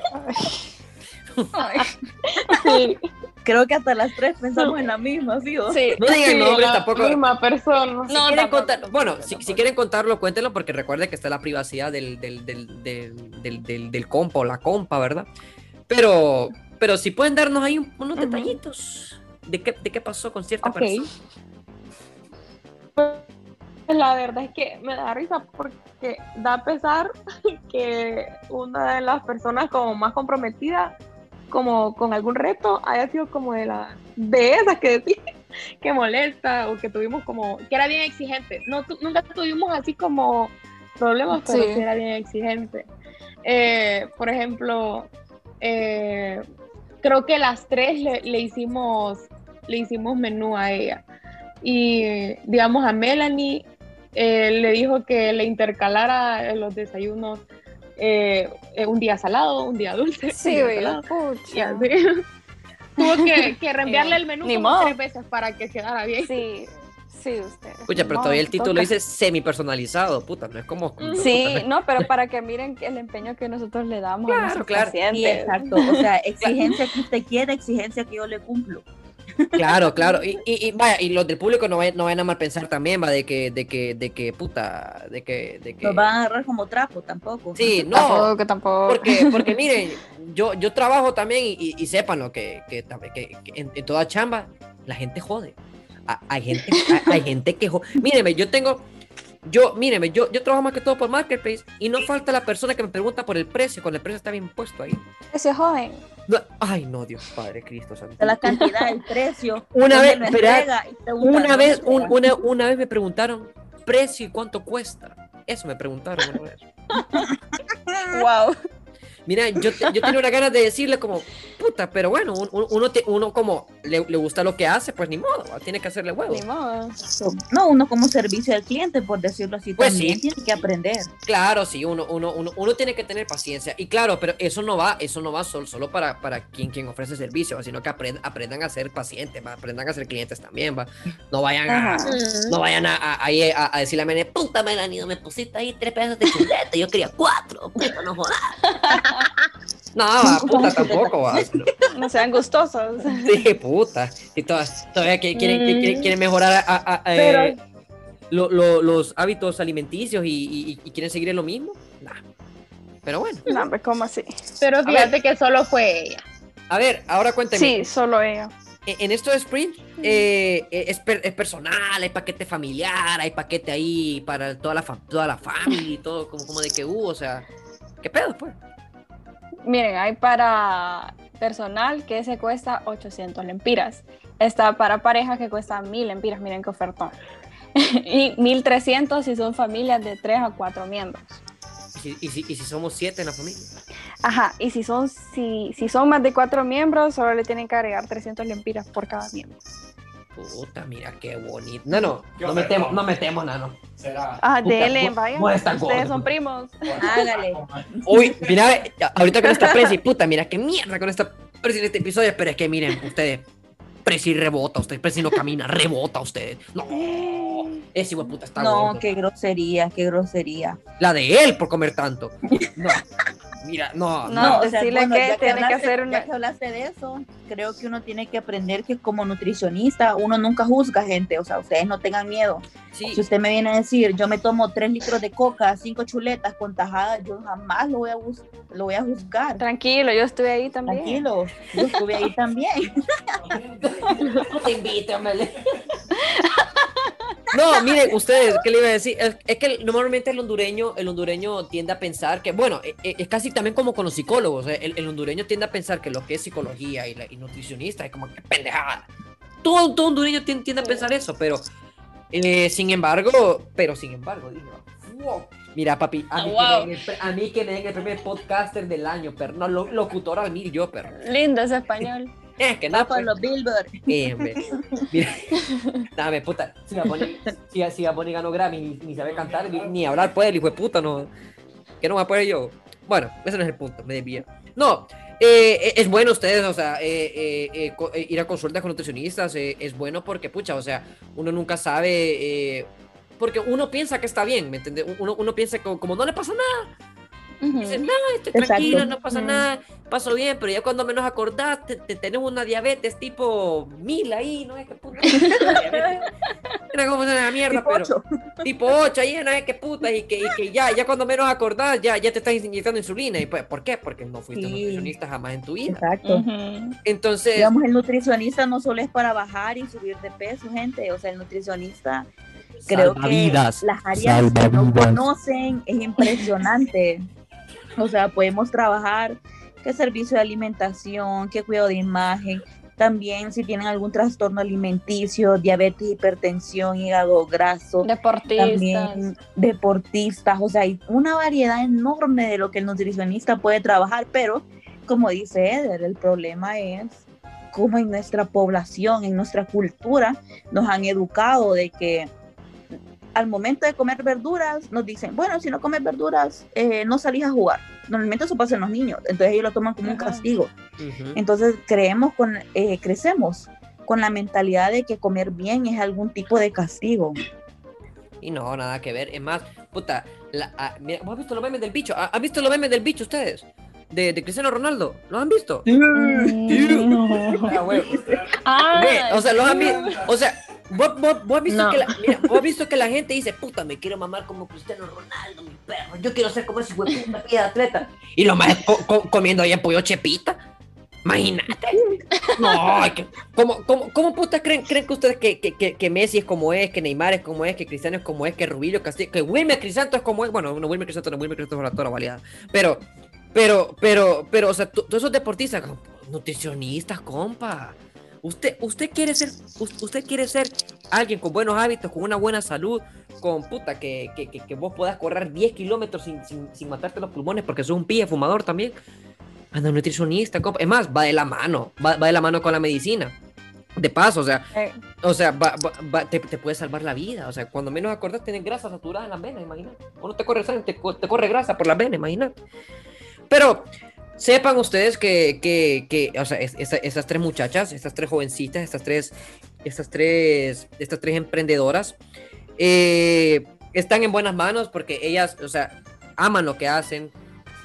Sí, Creo que hasta las tres pensamos en la misma, ¿sí? o? Sí. No digan sí, nombres la tampoco. misma persona. Si No, quieren tampoco, contar- bueno, si, si quieren contarlo, cuéntenlo porque recuerden que está la privacidad del, del, del, del, del, del- del compa o la compa, ¿verdad? Pero, pero si pueden darnos ahí un- unos detallitos de qué, de qué pasó con cierta persona. Pues la verdad es que me da risa porque da pesar que una de las personas como más comprometidas como con algún reto haya sido como de la de esas que decís que molesta o que tuvimos como que era bien exigente. No tu- nunca tuvimos así como problemas pero Sí. sí era bien exigente. Eh, por ejemplo eh, creo que las tres le, le hicimos le hicimos menú a ella. Y digamos a Melanie eh, le dijo que le intercalara los desayunos eh, eh, un día salado, un día dulce. un Sí, día güey, salado, y pucha. así. Tuvo que, que reenviarle el menú Ni como tres veces para que quedara bien. Sí, sí, usted. Escucha, pero No, todavía el título toca. dice semi personalizado, puta, no es como. Sí, no, pero para que miren el empeño que nosotros le damos a Claro, nuestros claro. pacientes. Sí, exacto. O sea, exigencia que usted quiere, exigencia que yo le cumplo. Claro, claro. Y, y, y vaya, y los del público no vayan, no vayan a mal pensar también, va, de que, de que, de que, puta, de que, de que. Nos van a agarrar como trapo tampoco. Sí, no. Tampoco, tampoco. Porque, porque miren, yo, yo trabajo también y, y, y sépanlo que, que, tam- que- que en, en toda chamba la gente jode. Ha- Hay gente, hay, hay gente que jode. Míreme, yo tengo, yo, míreme, yo, yo trabajo más que todo por Marketplace y no falta la persona que me pregunta por el precio, cuando el precio está bien puesto ahí. Joden. No, Ay, no, Dios Padre Cristo Santo. La cantidad, el precio. Una vez, espera, Una ¿dónde vez, un- una, una vez me preguntaron precio y cuánto cuesta. Eso me preguntaron una vez. Wow. Mira, yo, te- yo tenía una ganas de decirle como, puta, pero bueno, un- un- uno, te- uno como le, le gusta lo que hace, pues ni modo, tiene que hacerle huevo. Ni modo. No, uno como servicio al cliente, por decirlo así, Pues también sí. tiene que aprender. Claro, sí, uno, uno, uno, uno tiene que tener paciencia. Y claro, pero eso no va, eso no va solo, solo para, para quien, quien ofrece servicio, sino que aprend- aprendan a ser pacientes, ¿va? aprendan a ser clientes también, va. No vayan a, Ajá. no vayan a, a, a- a decirle a Mene, puta Melanie, me pusiste ahí tres pedazos de chuleta, yo quería cuatro, puta, no jodas. No, va, puta, tampoco, va. No sean gustosos. Sí, puta. Y todas, todavía que quieren, que quieren, quieren mejorar a- a- a, Pero- eh, lo- lo- los hábitos alimenticios y, y- y quieren seguir en lo mismo. Nah. Pero bueno, No, hombre, ¿cómo así? Pero fíjate que solo fue ella. a ver, ahora cuéntame. Sí, solo ella. En, en esto de Sprint eh, eh, es, per- es personal, hay paquete familiar, hay paquete ahí para toda la, fa- toda la familia y todo, como, como de que hubo, o sea, ¿qué pedo, pues? Miren, hay para personal que se cuesta 800 lempiras. Está para pareja que cuesta 1000 lempiras. Miren qué ofertón. y 1300 si son familias de 3 a 4 miembros. Y si, y si- y si somos siete en la familia. Ajá, y si son, si, si son más de 4 miembros, solo le tienen que agregar 300 lempiras por cada miembro. Puta, mira qué bonito. No, no, no metemos, no metemos nada, no. Ah, Puta, dele, vaya. Ustedes gordo. son primos. Hágale. Uy, mira, ahorita con esta Prezi, puta, mira qué mierda con esta Prezi en este episodio, pero es que miren, ustedes, Prezi rebota, usted, Prezi no camina, rebota usted. No, ese hijo puta está No, gordo. qué grosería, qué grosería. La de él por comer tanto. No, mira, no, No, no. o sea, decirle que ya tiene que hablaste- hacer una- Ya que hablaste de eso, creo que uno tiene que aprender que como nutricionista uno nunca juzga gente, o sea, ustedes no tengan miedo. Sí, Si usted me viene a decir, yo me tomo tres litros de coca, cinco chuletas con tajadas, yo jamás lo voy a, lo voy a juzgar. Tranquilo, yo estuve ahí también. Tranquilo, yo estuve ahí también. no te invite, hombre. No, miren, ustedes, ¿qué le iba a decir? Es, es que normalmente el hondureño, el hondureño tiende a pensar que, bueno, e- e- es, casi también como con los psicólogos, eh, el, el hondureño tiende a pensar que lo que es psicología y, la, y nutricionista es como que pendejada. Todo, todo hondureño tiende, tiende a pensar eso, pero eh, sin embargo, pero sin embargo, digo, wow. Mira, papi, a mí, Wow. que me den el pre- a mí que me den el primer podcaster del año, pero no, lo- locutor a venir yo, pero Lindo ese español. Es que no, Va para pues. los Billboard. Eh, hombre. Mira, dame puta. Si Gaboni, si, si Gaboni ganó Grammy, ni, ni sabe cantar, ni, ni hablar puede, el hijo de puta, no. ¿Qué no va a poder yo? Bueno, ese no es el punto, me desvía. No, eh, es bueno ustedes, o sea, eh, eh, eh, eh, ir a consultas con nutricionistas eh, es bueno porque, pucha, o sea, uno nunca sabe. eh, porque uno piensa que está bien, ¿me entiendes? Uno, uno piensa que como no le pasa nada, dice, Ujú. no, estoy Exacto. tranquilo, no pasa nada, paso bien, pero ya cuando menos acordás, te, te tenés una diabetes tipo mil ahí, no es que puta. Era como una mierda, Tipo pero ocho. tipo 8 ahí, no es que puta, y que, y que ya, ya cuando menos acordás, ya, ya te estás inyectando insulina. ¿Y pues, por qué? Porque no fuiste Sí. nutricionista jamás en tu vida. Exacto. Entonces, Digamos, el nutricionista no solo es para bajar y subir de peso, gente. O sea, el nutricionista creo que las áreas que no conocen es impresionante. O sea, podemos trabajar qué servicio de alimentación, qué cuidado de imagen, también si tienen algún trastorno alimenticio, diabetes, hipertensión, hígado graso, Deportistas. también deportistas, o sea, hay una variedad enorme de lo que el nutricionista puede trabajar, pero como dice Eder, el problema es cómo en nuestra población, en nuestra cultura, nos han educado de que al momento de comer verduras, nos dicen, bueno, si no comes verduras, eh, no salís a jugar. Normalmente eso pasa en los niños, entonces ellos lo toman como un Ajá. castigo. Ujú. Entonces creemos con, eh, crecemos con la mentalidad de que comer bien es algún tipo de castigo. Y no, nada que ver. Es más, puta, la- ah, mira, ¿vos has visto los memes del bicho? ¿Ha- ¿Han visto los memes del bicho ustedes? De, de Cristiano Ronaldo. ¿Los han visto? Mm, no. Ah, huevo. Ah, Ve, o sea, los han visto. O sea, vos, vos- vos has visto No. que la, mira, vos has visto que la gente dice, puta, me quiero mamar como Cristiano Ronaldo, mi perro. Yo quiero ser como ese hueputa de atleta. Y los más co- co- comiendo ahí en pollo chepita. Imagínate. No, ¿cómo, cómo, cómo putas creen, creen que ustedes que, que, que, que Messi es como es, que Neymar es como es, que Cristiano es como es, que Rubilio Castillo, que Wilmer Crisanto es como es? Bueno, no, Wilmer Crisanto no, Wilmer Crisanto es la toda baleada. Pero, pero, pero, pero, o sea, todos esos deportistas, como, nutricionistas, compa. Usted, usted quiere ser, us- usted quiere ser alguien con buenos hábitos, con una buena salud, con puta, que, que, vos puedas correr 10 kilómetros sin, sin, sin matarte los pulmones porque sos un pie fumador también. Anda un nutricionista, compa. Es más, va de la mano, va, va de la mano con la medicina. De paso, o sea, Eh, o sea, va- va- va- te, te puede salvar la vida. O sea, cuando menos acordás, tenés grasa saturada en las venas, imagínate. O no te corre sangre, te, te corre grasa por las venas, imagínate. Pero sepan ustedes que, que, que, o sea, es- esas tres muchachas, estas tres jovencitas, estas tres, estas tres, estas tres emprendedoras, eh, están en buenas manos porque ellas, o sea, aman lo que hacen.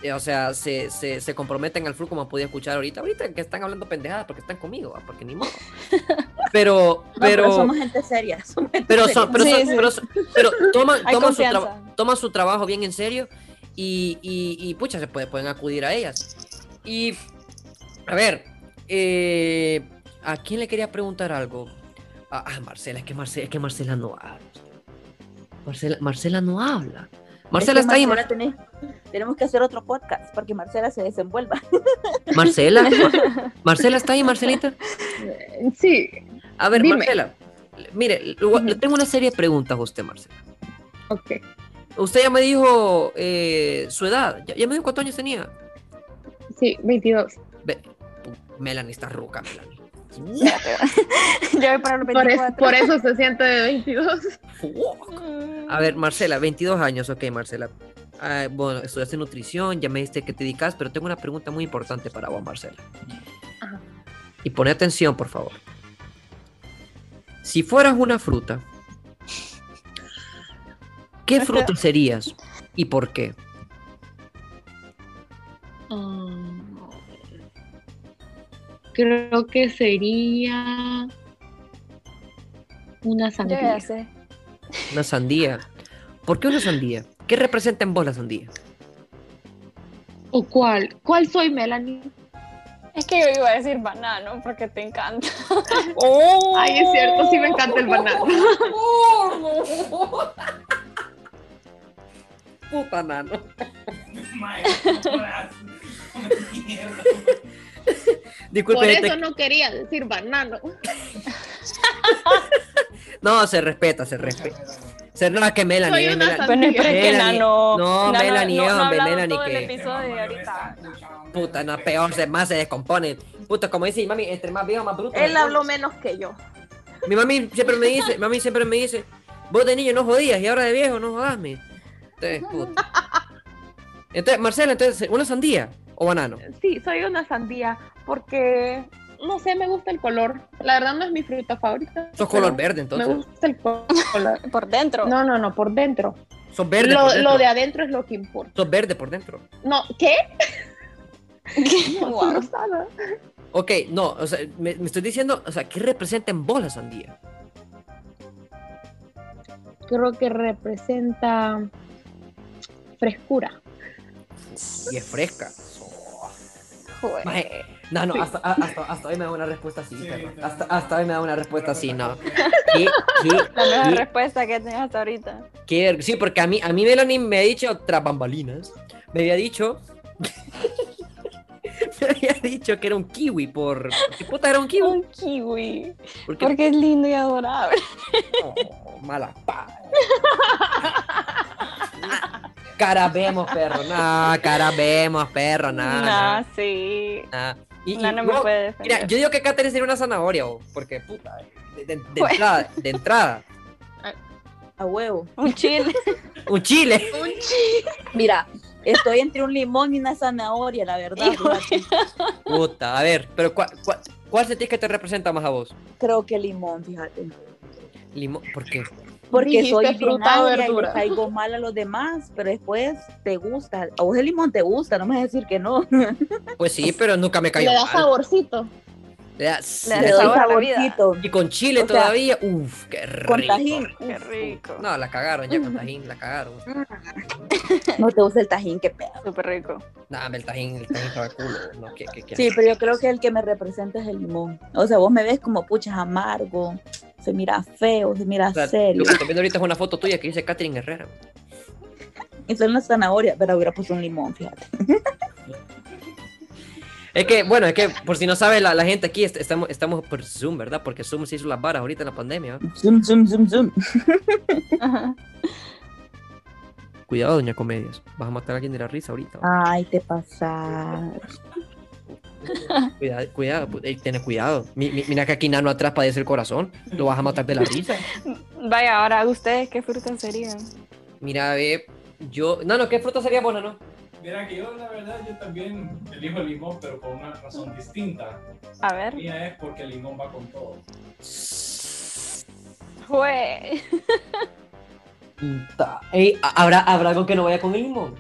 eh, O sea, se, se, se comprometen al flujo, como podía escuchar ahorita. Ahorita que están hablando pendejadas porque están conmigo, porque ni modo. Pero, No, pero, pero, somos gente seria. somos gente pero, son, pero, son- sí. pero, toman, su confianza. traba- toman su trabajo bien en serio y, y, y, pucha, se puede, pueden acudir a ellas. Y, a ver, eh, ¿a quién le quería preguntar algo? Ah, ah, Marcela, es que Marcela, es que Marcela no habla. Marcela, Marcela no habla. Marcela Es que está ahí, Marcela tenés- tenemos que hacer otro podcast para que Marcela se desenvuelva. Mar- Marcela. Marcela está ahí, Marcelita. sí, A ver, Dime. Marcela. Mire, le- le tengo una serie de preguntas a usted, Marcela. ok. Usted ya me dijo eh, su edad. Ya, ya me dijo cuántos años tenía. Sí, 22. Ve, pu- Melanie está ruca, Melanie. ya voy para los Por, es- 24. por eso se siente de 22. Fuck. Mm, A ver, Marcela, 22 años, ok, Marcela. Ah, bueno, estudiaste nutrición, ya me dijiste que te dedicas, pero tengo una pregunta muy importante para vos, Marcela. Ajá. Y pone atención, por favor. Si fueras una fruta, ¿qué fruta serías y por qué? Mm, Creo que sería una sandía. Una sandía. ¿Por qué una sandía? ¿Qué representa en vos la sandía? ¿O cuál? ¿Cuál soy, Melanie? Es que yo iba a decir banano porque te encanta. Ay, es cierto, sí me encanta el banano. Puta nano. Disculpe, Por eso no quería decir banano. No, se respeta, se respeta. Se no, que Melanie, Soy una Melanie. Pero que Melanie. Nano. No, Nano- Melanie, no, no hombre, Melanie, todo el que- ahorita. Puta, no, peor, se, más se descompone. Puta, como dice mi mami, entre más viejo, más bruto. Él habló menos que yo. Mi mami siempre me dice, mami siempre me dice, vos de niño no jodías y ahora de viejo no jodás, mi. Entonces, puta. Entonces, Marcela, entonces, ¿una sandía o banano? Sí, soy una sandía porque, no sé, me gusta el color. La verdad no es mi fruta favorita. Sos color verde, Me entonces. gusta el color. Por dentro. No, no, no, por dentro. Sos verde Lo, por dentro. lo de adentro es lo que importa. Sos verde por dentro. No, ¿qué? No, Wow. soy rosada. Ok, no, o sea, me, me estoy diciendo, o sea, ¿qué representa en vos la sandía? Creo que representa frescura. Y es fresca. Joder. Maje, No, no, hasta, hasta, hasta hoy me da una respuesta así, perro. Hasta, hasta hoy me da una respuesta así, no. ¿Qué, qué, La mejor qué- respuesta que tenés hasta ahorita. qué Sí, porque a mí, a mí Melanie me ha dicho tras bambalinas. Me había dicho. me había dicho que era un kiwi por. ¿Qué puta era un kiwi? Un kiwi. Porque. Porque es lindo y adorable. Oh, mala pa. Cara vemos, perro. No, cara vemos, perro. Nada. Nah, nada, sí. Y, No, no me no, puede defender. Mira, yo digo que Katherine sería una zanahoria, porque puta, de, de- de Pues. entrada, de entrada. A huevo. Un chile. Un chile. Mira, estoy entre un limón y una zanahoria, la verdad. Puta, a ver, pero ¿cuál, cuál, cuál sentís que te representa más a vos? Creo que limón, fíjate. Limón, ¿por qué? Porque soy fruta o agria y le verdura. caigo mal a los demás, pero después te gusta. A vos el limón te gusta, no me vas a decir que no. Pues sí, pero nunca me Le cayó da mal. saborcito. Le da- Le Le da sabor a la vida. saborcito. Y con chile O sea, todavía. Uf, qué rico. Con tajín. Qué rico. No, la cagaron ya con tajín, la cagaron. No te gusta el tajín, qué pedo. Súper rico. Nah, el tajín, el tajín estaba culo. No, ¿qué, qué, qué? Sí, pero yo creo que el que me representa es el limón. O sea, vos me ves como puchas amargo, se mira feo, se mira O sea, serio. Lo que estoy viendo ahorita es una foto tuya que dice Catherine Herrera. Y son las zanahorias, pero hubiera puesto un limón, fíjate. Es que, bueno, es que por si no sabe la, la gente aquí, est- estamos, estamos por Zoom, ¿verdad? Porque Zoom se hizo las varas ahorita en la pandemia. Zoom, zoom, zoom, zoom. Ajá. Cuidado, doña Comedias. Vas a matar a alguien de la risa ahorita. Ah. Ay, te pasas. Cuidado, cuidado, eh, ten cuidado. Mi- mi- mira que aquí Nano atrás padece el corazón. Lo vas a matar de la risa. Vaya, ahora ustedes, ¿qué frutas serían? Mira, ve, yo. Nano, ¿qué fruta sería buena, no? Mira que yo, la verdad, yo también elijo el limón, pero por una razón distinta. A ver. Mía es porque el limón va con todo. Jue. Puta. Ey, ¿ha- ¿habrá, ¿Habrá algo que no vaya con el limón?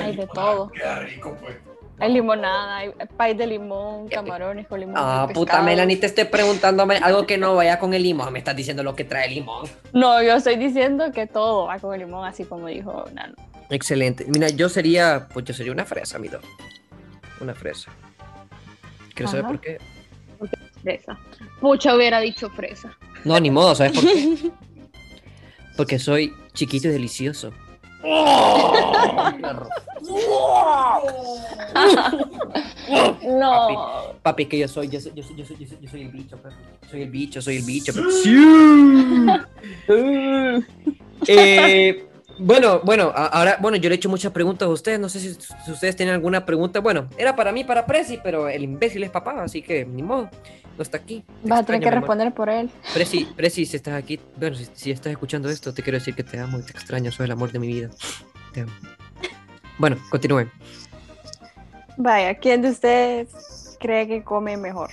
Hay de todo. Queda rico, pues. hay limonada, hay pay de limón, camarones con limón. Ah, puta. Melanie, te estoy preguntando me- algo que no vaya con el limón. Me estás diciendo lo que trae el limón. No, yo estoy diciendo que todo va con el limón, así como dijo Nano. Excelente. Mira, yo sería, pues yo sería una fresa, mi. Una fresa. ¿Quieres saber por qué? Fresa. Mucha hubiera dicho fresa. No, ni modo, ¿sabes por qué? Porque soy chiquito y delicioso. No. Papi, que yo soy, yo soy, yo soy, yo soy, yo soy, el bicho, perro. Soy el bicho, soy el bicho. perro. Eh, bueno, bueno, ahora, bueno, yo le he hecho muchas preguntas a ustedes. No sé si, si ustedes tienen alguna pregunta. Bueno, era para mí, para Prezi, pero el imbécil es papá, así que ni modo. No está aquí. Te Vas a tener que amor. responder por él. Prezi, Prezi, si estás aquí, bueno, si, si estás escuchando esto, te quiero decir que te amo y te extraño. Soy el amor de mi vida. Te amo. Bueno, continúen. Vaya, ¿quién de ustedes cree que come mejor?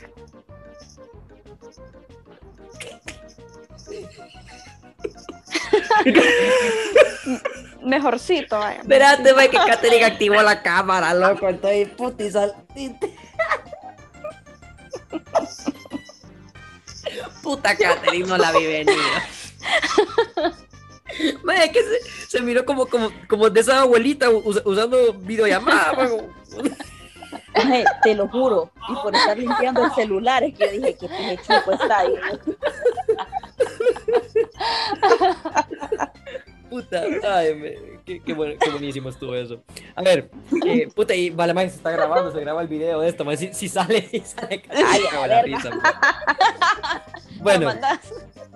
Mejorcito, vaya. Espérate, que Katherine activó la cámara, loco. Estoy putizal. Puta Katherine, no la vi venir. Mae, es que se, miró como, como, como de esa abuelita us- usando videollamada. Ay, te lo juro. Y por estar limpiando el celular es que yo dije que pije chupo está ahí. Puta, ay, me- qué, qué, bueno, qué buenísimo estuvo eso. A ver, eh, puta, y vale, más se está grabando, se graba el video de esto, mae, si, si sale, si sale, ay, a la risa, mae. Bueno,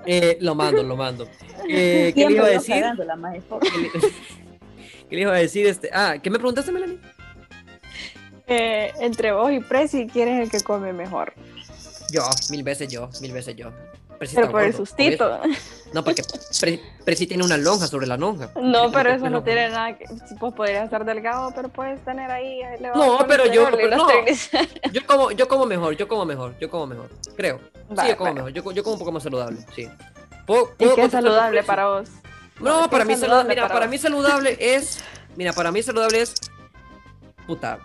eh, lo mando, lo mando. Eh, ¿Qué le iba a decir? ¿Qué le, qué le iba a decir? Este? Ah, ¿qué me preguntaste, Melanie? Eh, entre vos y Prezi, ¿quién es el que come mejor? Yo, mil veces yo, mil veces yo. Preci Pero por el gordo, sustito. No, porque Pre- Preci tiene una lonja sobre la lonja. No, pero eso no tiene nada que. Pues podrías estar delgado, pero puedes tener ahí. No, pero yo- pero no. Yo como, yo como mejor, yo como mejor, yo como mejor. Creo. Sí, Vale, yo como mejor. Yo, yo como un poco más saludable, sí. ¿Puedo- ¿Y qué es saludable para vos? No, ¿Qué para mí saludable, mira, para para vos? mí saludable es, mira, para mí saludable es, puta,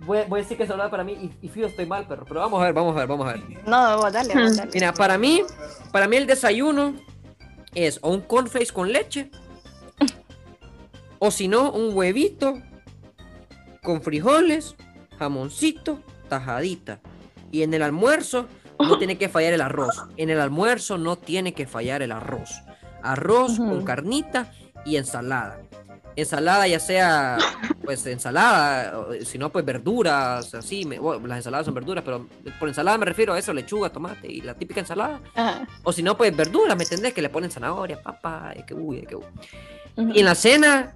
voy, voy a decir que es para mí y, y fío estoy mal, perro, pero vamos a ver, vamos a ver, vamos a ver. No, vos dale, vos dale. Mira, para mí, para mí el desayuno es o un cornflakes con leche, o si no, un huevito con frijoles, jamoncito, tajadita. Y en el almuerzo no tiene que fallar el arroz. En el almuerzo no tiene que fallar el arroz. Arroz con carnita y ensalada. Ensalada ya sea, pues ensalada, o, si no, pues verduras, así. me- bueno, las ensaladas son verduras, pero por ensalada me refiero a eso, lechuga, tomate y la típica ensalada. Ajá. O si no, pues verduras, ¿me entendés? Que le ponen zanahoria, papa, y que uy, y que uy. Y en la cena,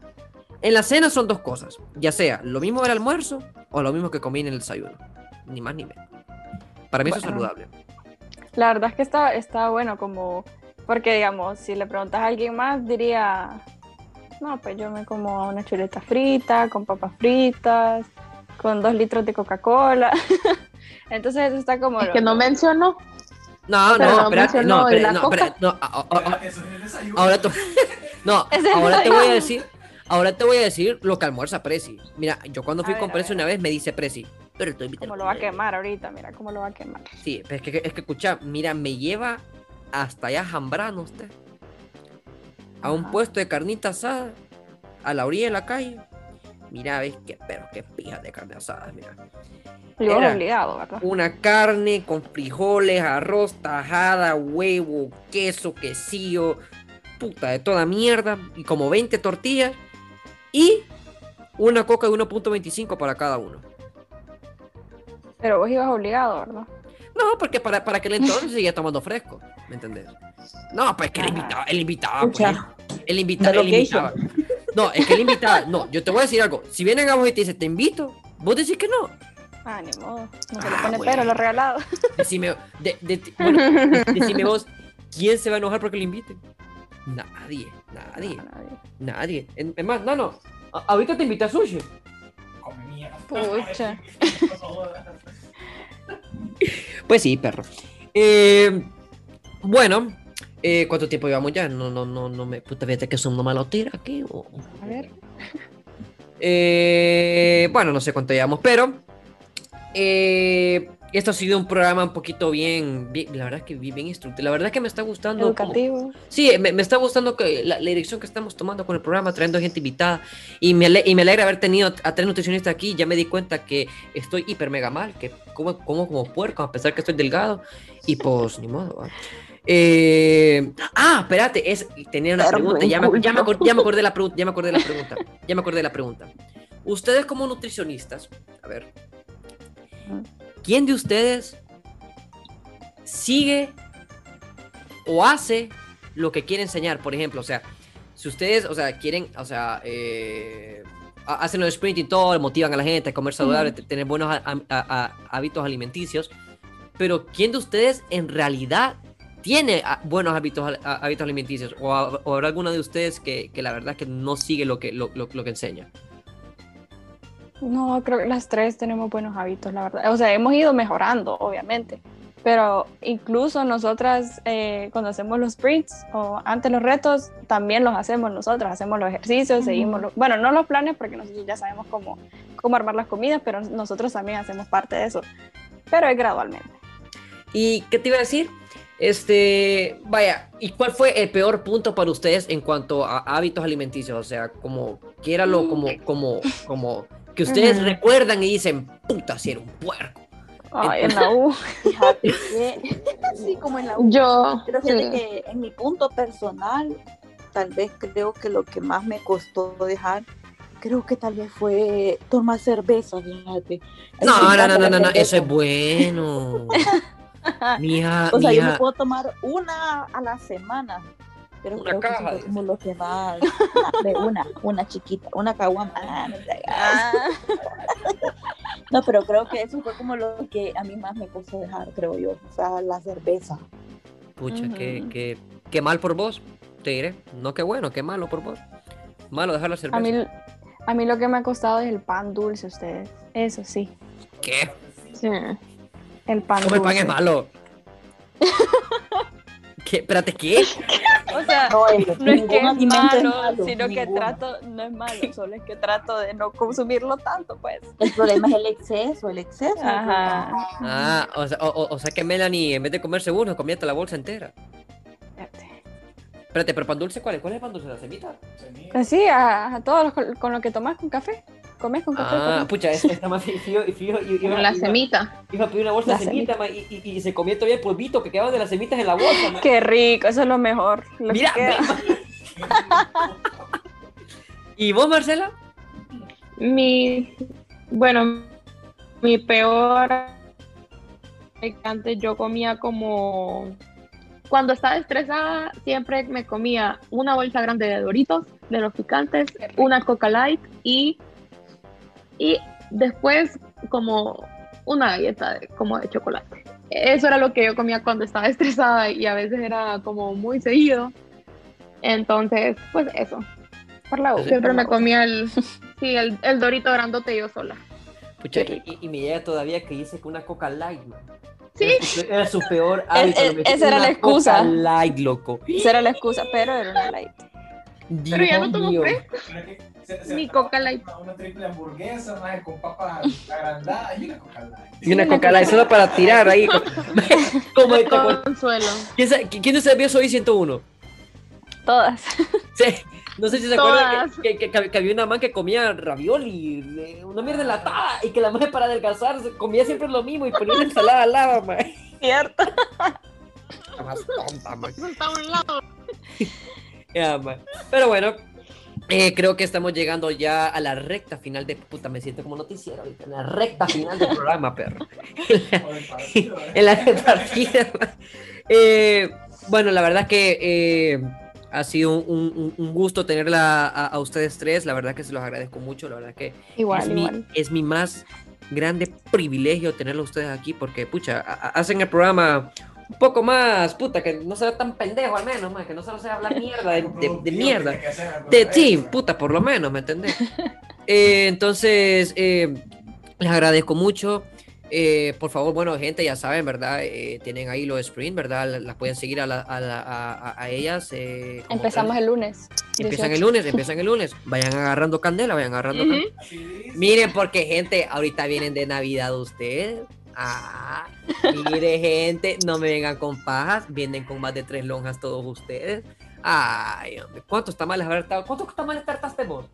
en la cena son dos cosas. Ya sea lo mismo del almuerzo o lo mismo que comí en el desayuno. Ni más ni menos. Para mí eso es saludable. La verdad es que está, está bueno como, porque digamos, si le preguntas a alguien más, diría, no, pues yo me como una chuleta frita, con papas fritas, con dos litros de Coca-Cola. Entonces eso está como... Es que no mencionó. No, Pero no, no espérate, no, espérate, no, espérate, no, a- a- a- Eso es el desayuno. ahora te, no, es ahora te voy a decir, ahora te voy a decir lo que almuerza Prezi. Mira, yo cuando fui A con ver, Prezi una vez me dice Prezi, pero estoy. Como lo va a quemar ahorita, mira cómo lo va a quemar. Sí, pero es que, es que escucha, mira, me lleva hasta allá a Zambrano usted. A un puesto de carnita asada, a la orilla de la calle. Mira, ves que, pero qué pija de carne asada, mira. Era. obligado, ¿verdad? Una carne con frijoles, arroz, tajada, huevo, queso, quesillo, puta de toda mierda, y como 20 tortillas, y una coca de 1.25 para cada uno. Pero vos ibas obligado, ¿verdad? No, porque para, para aquel entonces seguía tomando fresco, ¿me entendés? No, pues que el Ajá. invitaba, el invitaba, pues, Escucha, el invitaba, The el invitaba. No, es que el invitaba, no, yo te voy a decir algo, si vienen a vos y te dicen, te invito, vos decís que no, Ah, ni modo. No se le Ah, pone bueno. pero lo regalado. decime, de, de- bueno, de- decime vos, ¿quién se va a enojar porque lo inviten? Nadie, nadie, No, nadie. nadie. En- Es más, no, no, a- ahorita te invita a sushi. Come mierda. Pucha. Pues sí, perro. Eh, bueno, eh, ¿cuánto tiempo llevamos ya? No, no, no, no me. Puta, fíjate que son no me lo tira aquí. A ver. Eh, bueno, no sé cuánto llevamos, pero. eh, esto ha sido un programa un poquito bien, bien- la verdad es que bien, bien instructivo. La verdad es que me está gustando. como- Educativo. Sí, me, me está gustando que la, la dirección que estamos tomando con el programa, trayendo gente invitada. Y me, ale- y me alegra haber tenido a tres nutricionistas aquí. Ya me di cuenta que estoy hiper mega mal, que como, como como puerco, a pesar que estoy delgado. Y pues, ni modo. ¿va? Eh, ah, espérate, es, tenía una pregunta. Ya me, ya, ya acordé de la pregunta. Ya me acordé de la pregunta. Ya me acordé de la pregunta. Ustedes como nutricionistas, a ver, ¿quién de ustedes sigue o hace lo que quiere enseñar, por ejemplo, o sea, si ustedes, o sea, quieren, o sea, eh, ha- hacen los sprint y todo, motivan a la gente a comer saludable, te- tener buenos a- a- a- hábitos alimenticios, pero ¿quién de ustedes en realidad tiene ah, buenos hábitos, al- a- hábitos alimenticios? ¿O, ha- o habrá alguno de ustedes que, que la verdad es que no sigue lo que, lo, lo- lo que enseña? No, creo que las tres tenemos buenos hábitos, la verdad. O sea, hemos ido mejorando, obviamente. Pero incluso nosotras, eh, cuando hacemos los sprints o antes los retos, también los hacemos nosotras. Hacemos los ejercicios, seguimos los. Bueno, no los planes, porque nosotros ya sabemos cómo, cómo armar las comidas, pero nosotros también hacemos parte de eso. Pero es gradualmente. ¿Y qué te iba a decir? Este, vaya, ¿y cuál fue el peor punto para ustedes en cuanto a hábitos alimenticios? O sea, como, que era lo, como, como, como, que ustedes recuerdan y dicen, puta, si era un puerco. Ay, en la U. Sí, como en la U. Yo, Pero sí. que en mi punto personal, tal vez creo que lo que más me costó dejar, creo que tal vez fue tomar cerveza, fíjate. No, no, no, no, no, no, eso es bueno. Mija, O sea, yo me puedo tomar una a la semana. Pero Una creo que eso caja, fue dice. como lo que más. Una, de una, una chiquita, una caguama. Ah, no pero creo que eso fue como lo que a mí más me costó dejar, creo yo. O sea, la cerveza. Pucha, qué, Ujú. qué, qué mal por vos, te diré. No, qué bueno, qué malo por vos. Malo dejar la cerveza. A mí, a mí lo que me ha costado es el pan dulce, ustedes. Eso sí, ¿Qué? Sí. El pan ¿Cómo el pan es malo? ¿Qué? Espérate, ¿qué? O sea, No, es que es malo, sino que trato, no es malo, solo es que trato de no consumirlo tanto, pues. El problema es el exceso, el exceso. Ajá. Ah, o sea, o, sea que Melanie, en vez de comerse uno, comía hasta la bolsa entera. Espérate, pero pan dulce, ¿cuál es? ¿Cuál es el pan dulce? ¿La semita? Pues sí, a, a todos los con, con lo que tomas con café. Comes con café. Ah, pucha, esta está más fío y fío. y- Con la iba- semita. Iba a pedir una bolsa La de semita, ma, y, y- y se comía todavía el polvito que quedaba de las semitas en la bolsa. ma. Qué rico, eso es lo mejor. Lo que Mira, ve. ¿Y vos, Marcela? Mi, bueno, mi peor antes yo comía como cuando estaba estresada siempre me comía una bolsa grande de Doritos de los picantes, una Coca Light y y después como una galleta de, como de chocolate. eso era lo que yo comía cuando estaba estresada y a veces era como muy seguido. Entonces, pues eso. Por la U. Siempre me comía el, sí, el, el dorito grandote yo sola. Pucha, y, y- me llega todavía que dice que una coca light, man. Sí. Era su, era su peor hábito. lo metí esa era una la excusa. Coca light, loco. Esa era la excusa, pero era una light. Pero ya no Dios tomo fresco. Se- se Ni Coca Light. Una, una triple hamburguesa, más con papas agrandadas y una Coca Light. Y una coca light solo para tirar ahí. Como ¿te acuerdas? Consuelo. ¿Quién, ¿Quién de vio Soy 101? Todas. Sí. No sé si se acuerdan que, que- que- que había una man que comía ravioli, eh, una mierda enlatada, y que la man para adelgazar se comía siempre lo mismo y ponía una ensalada al lado, man. Cierto. La más tonta, man. Está a un lado. Ya, man. Pero bueno, eh, creo que estamos llegando ya a la recta final de... Puta, me siento como noticiero ahorita, en la recta final del programa, perro. En la partida. Eh, bueno, la verdad que eh, ha sido un, un- un gusto tenerla a, a ustedes tres. La verdad que se los agradezco mucho. La verdad que Igual, es, mi, es mi más grande privilegio tenerlo a ustedes aquí porque, pucha, hacen el programa un poco más, puta, que no sea tan pendejo al menos, man, que no solo sea hablar mierda de, de- de mierda. Algo De eso. puta, por lo menos, ¿me entendés? Eh, entonces, eh, les agradezco mucho. Eh, por favor, bueno, gente, ya saben, ¿verdad? Eh, tienen ahí los sprint, ¿verdad? La- Las pueden seguir a, la- a la- a- ellas. eh, Empezamos tal. el lunes. Empiezan el 18. lunes, empiezan el lunes. Vayan agarrando candela, vayan agarrando Ujú. candela. Así dice. Miren, porque gente, ahorita vienen de Navidad ustedes. Ah, mire, gente, no me vengan con pajas, vienen con más de tres lonjas todos ustedes. Ay, hombre, ¿cuántos tamales habrá estado? ¿Cuántos tamales tartaste vos?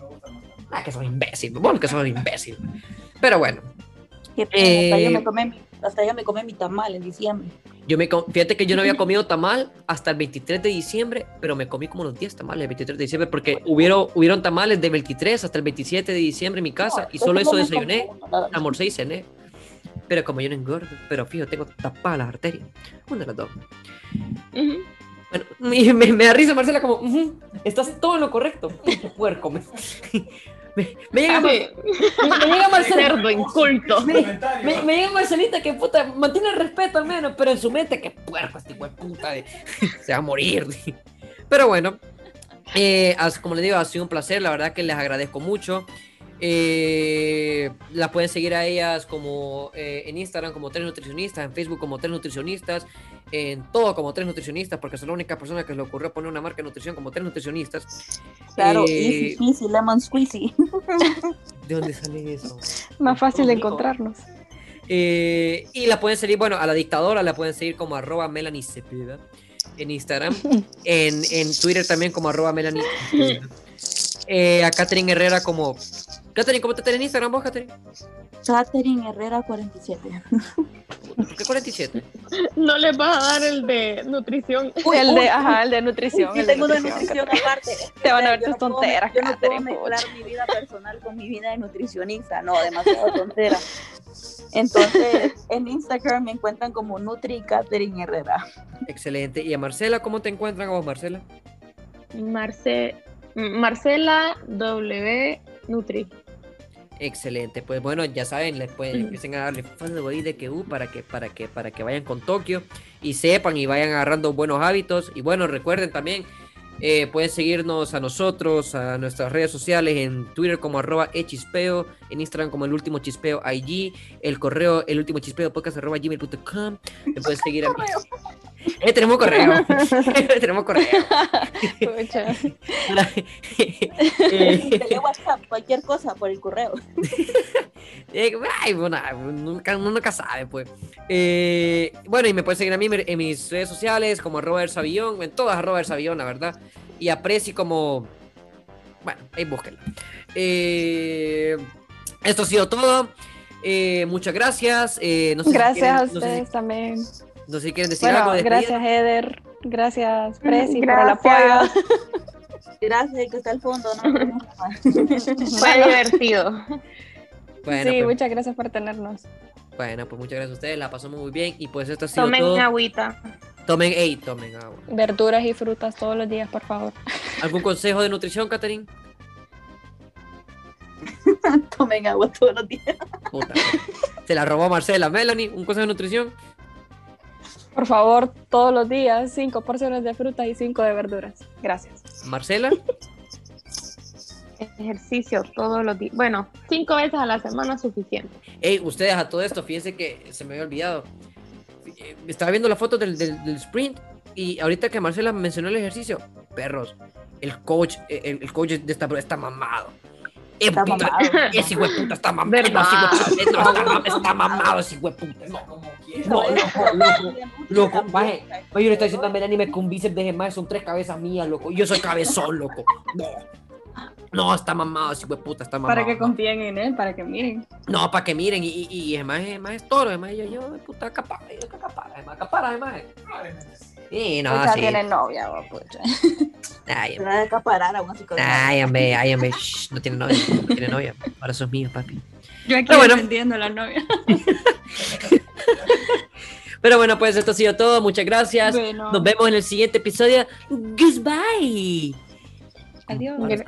No. Ah, que sos imbécil, bueno, que sos imbécil. Pero bueno, pena, hasta, yo Eh, me comí hasta yo me comí mi tamal en diciembre. yo me fíjate que yo no había comido tamal hasta el 23 de diciembre, pero me comí como los 10 tamales el 23 de diciembre, porque hubieron, hubieron tamales de 23 hasta el 27 de diciembre en mi casa, y solo eso desayuné, almorcé y cené. Pero como yo no engordo, pero fijo, tengo tapadas las arterias. Una de las dos. Ujú. Bueno, y me, me da risa Marcela como, "Ujú, estás todo en lo correcto. Puerco. Me, me, me llega, Mar- me, me llega Marcela. Cerdo inculto. Me, me, me llega Marcelita que puta, mantiene el respeto al menos, pero en su mente, que puerco este hijo de puta, de- se va a morir. Pero bueno, eh, como les digo, ha sido un placer, la verdad que les agradezco mucho. Eh, las pueden seguir a ellas como eh, en Instagram como Tres Nutricionistas, en Facebook como Tres Nutricionistas, en todo como Tres Nutricionistas, porque son la única persona que se le ocurrió poner una marca de nutrición como Tres Nutricionistas. Claro, Eh, easy peasy, lemon squeezy. ¿De dónde sale eso? Más fácil de encontrarnos. Eh, y la pueden seguir, bueno, a la dictadora la pueden seguir como arroba Melanie Cepeda en Instagram. en, en Twitter también como arroba Melanie Cepeda. Eh, a Catherine Herrera como... Catherine, ¿cómo te tenés en Instagram vos, Catherine? Catherine Herrera 47. ¿Por qué 47? No les vas a dar el de nutrición. el de, ajá, el de nutrición. Sí, el tengo de nutrición. nutrición aparte. Te van a ver tus no puedo- tonteras, Yo no puedo Catherine, mezclar mi vida personal con mi vida de nutricionista. No, demasiado tontera. Entonces, en Instagram me encuentran como Nutri Catherine Herrera. Excelente. ¿Y a Marcela, cómo te encuentran a vos, Marcela? Marce, Marcela W Nutri. Excelente, pues bueno, ya saben, les pueden, empiecen a darle ahí de que uh, para que para que para que vayan con Tokio y sepan y vayan agarrando buenos hábitos y bueno, recuerden también eh, pueden seguirnos a nosotros, a nuestras redes sociales, en Twitter como arroba echispeo, en Instagram como el último chispeo IG, el correo el último chispeo podcast arroba gmail.com, me pueden seguir a mí. Eh, tenemos correo, tenemos correo. Eh, WhatsApp, cualquier cosa por el correo. Eh, ay, bueno, nunca, uno nunca sabe, pues. Eh, bueno, y me pueden seguir a mí en mis redes sociales como arroba Ersavillón, en todas arroba Ersavillón, la verdad. Y a Prezi como... Bueno, ahí búsquenlo. Eh, esto ha sido todo. Eh, muchas gracias. Eh, no sé si Gracias a quieren- no sé si- ustedes también. No sé si quieren decir algo. Bueno, de gracias Eder, gracias Prezi por el apoyo. Gracias, que está al fondo. ¿no? Fue divertido. Bueno, sí, pues, muchas gracias por tenernos. bueno, pues muchas gracias a ustedes. La pasamos muy bien. Y pues esto ha sido Tomen todo. agüita. Tomen, ey, tomen agua. Verduras y frutas todos los días, por favor. ¿Algún consejo de nutrición, Catherine? Tomen agua todos los días. Puta. Se la robó Marcela. Melanie, un consejo de nutrición. Por favor, todos los días, cinco porciones de frutas y cinco de verduras. Gracias. Marcela. Ejercicio todos los días. Bueno, cinco veces a la semana es suficiente. Ey, ustedes a todo esto, fíjense que se me había olvidado. Estaba viendo la foto del, del- del sprint y ahorita que Marcela mencionó el ejercicio, perros, el coach, eh, el, el coach de esta está mamado. Eh, Está puta, mamado. Ese hijo de puta está mamado. ¿Verdad? Está, mam- está mamado ese hijo de puta. No, no, loco, loco. Loco. Oye, yo le estoy diciendo a Melanie me con bíceps de más, son tres cabezas mías, loco. Yo soy cabezón, loco. No. No, está mamado, de puta, está mamado. Para que confíen en él, para que miren. No, para que miren, y, y, y además, además es toro, además yo, yo, de puta, acapara, yo, acapara, además, acapara, además. Sí. Sí, no, Pues ya sí. tiene novia, va, pucha. Ay, Se va a acaparar a una psicóloga. ay, hombre, ay, hombre, shh, no tiene novia, no tiene novia, ahora sos mío, papi. Yo aquí bueno. defendiendo a la novia. Pero bueno, pues esto ha sido todo, muchas gracias. Bueno, Nos vemos en el siguiente episodio. Goodbye. Adiós.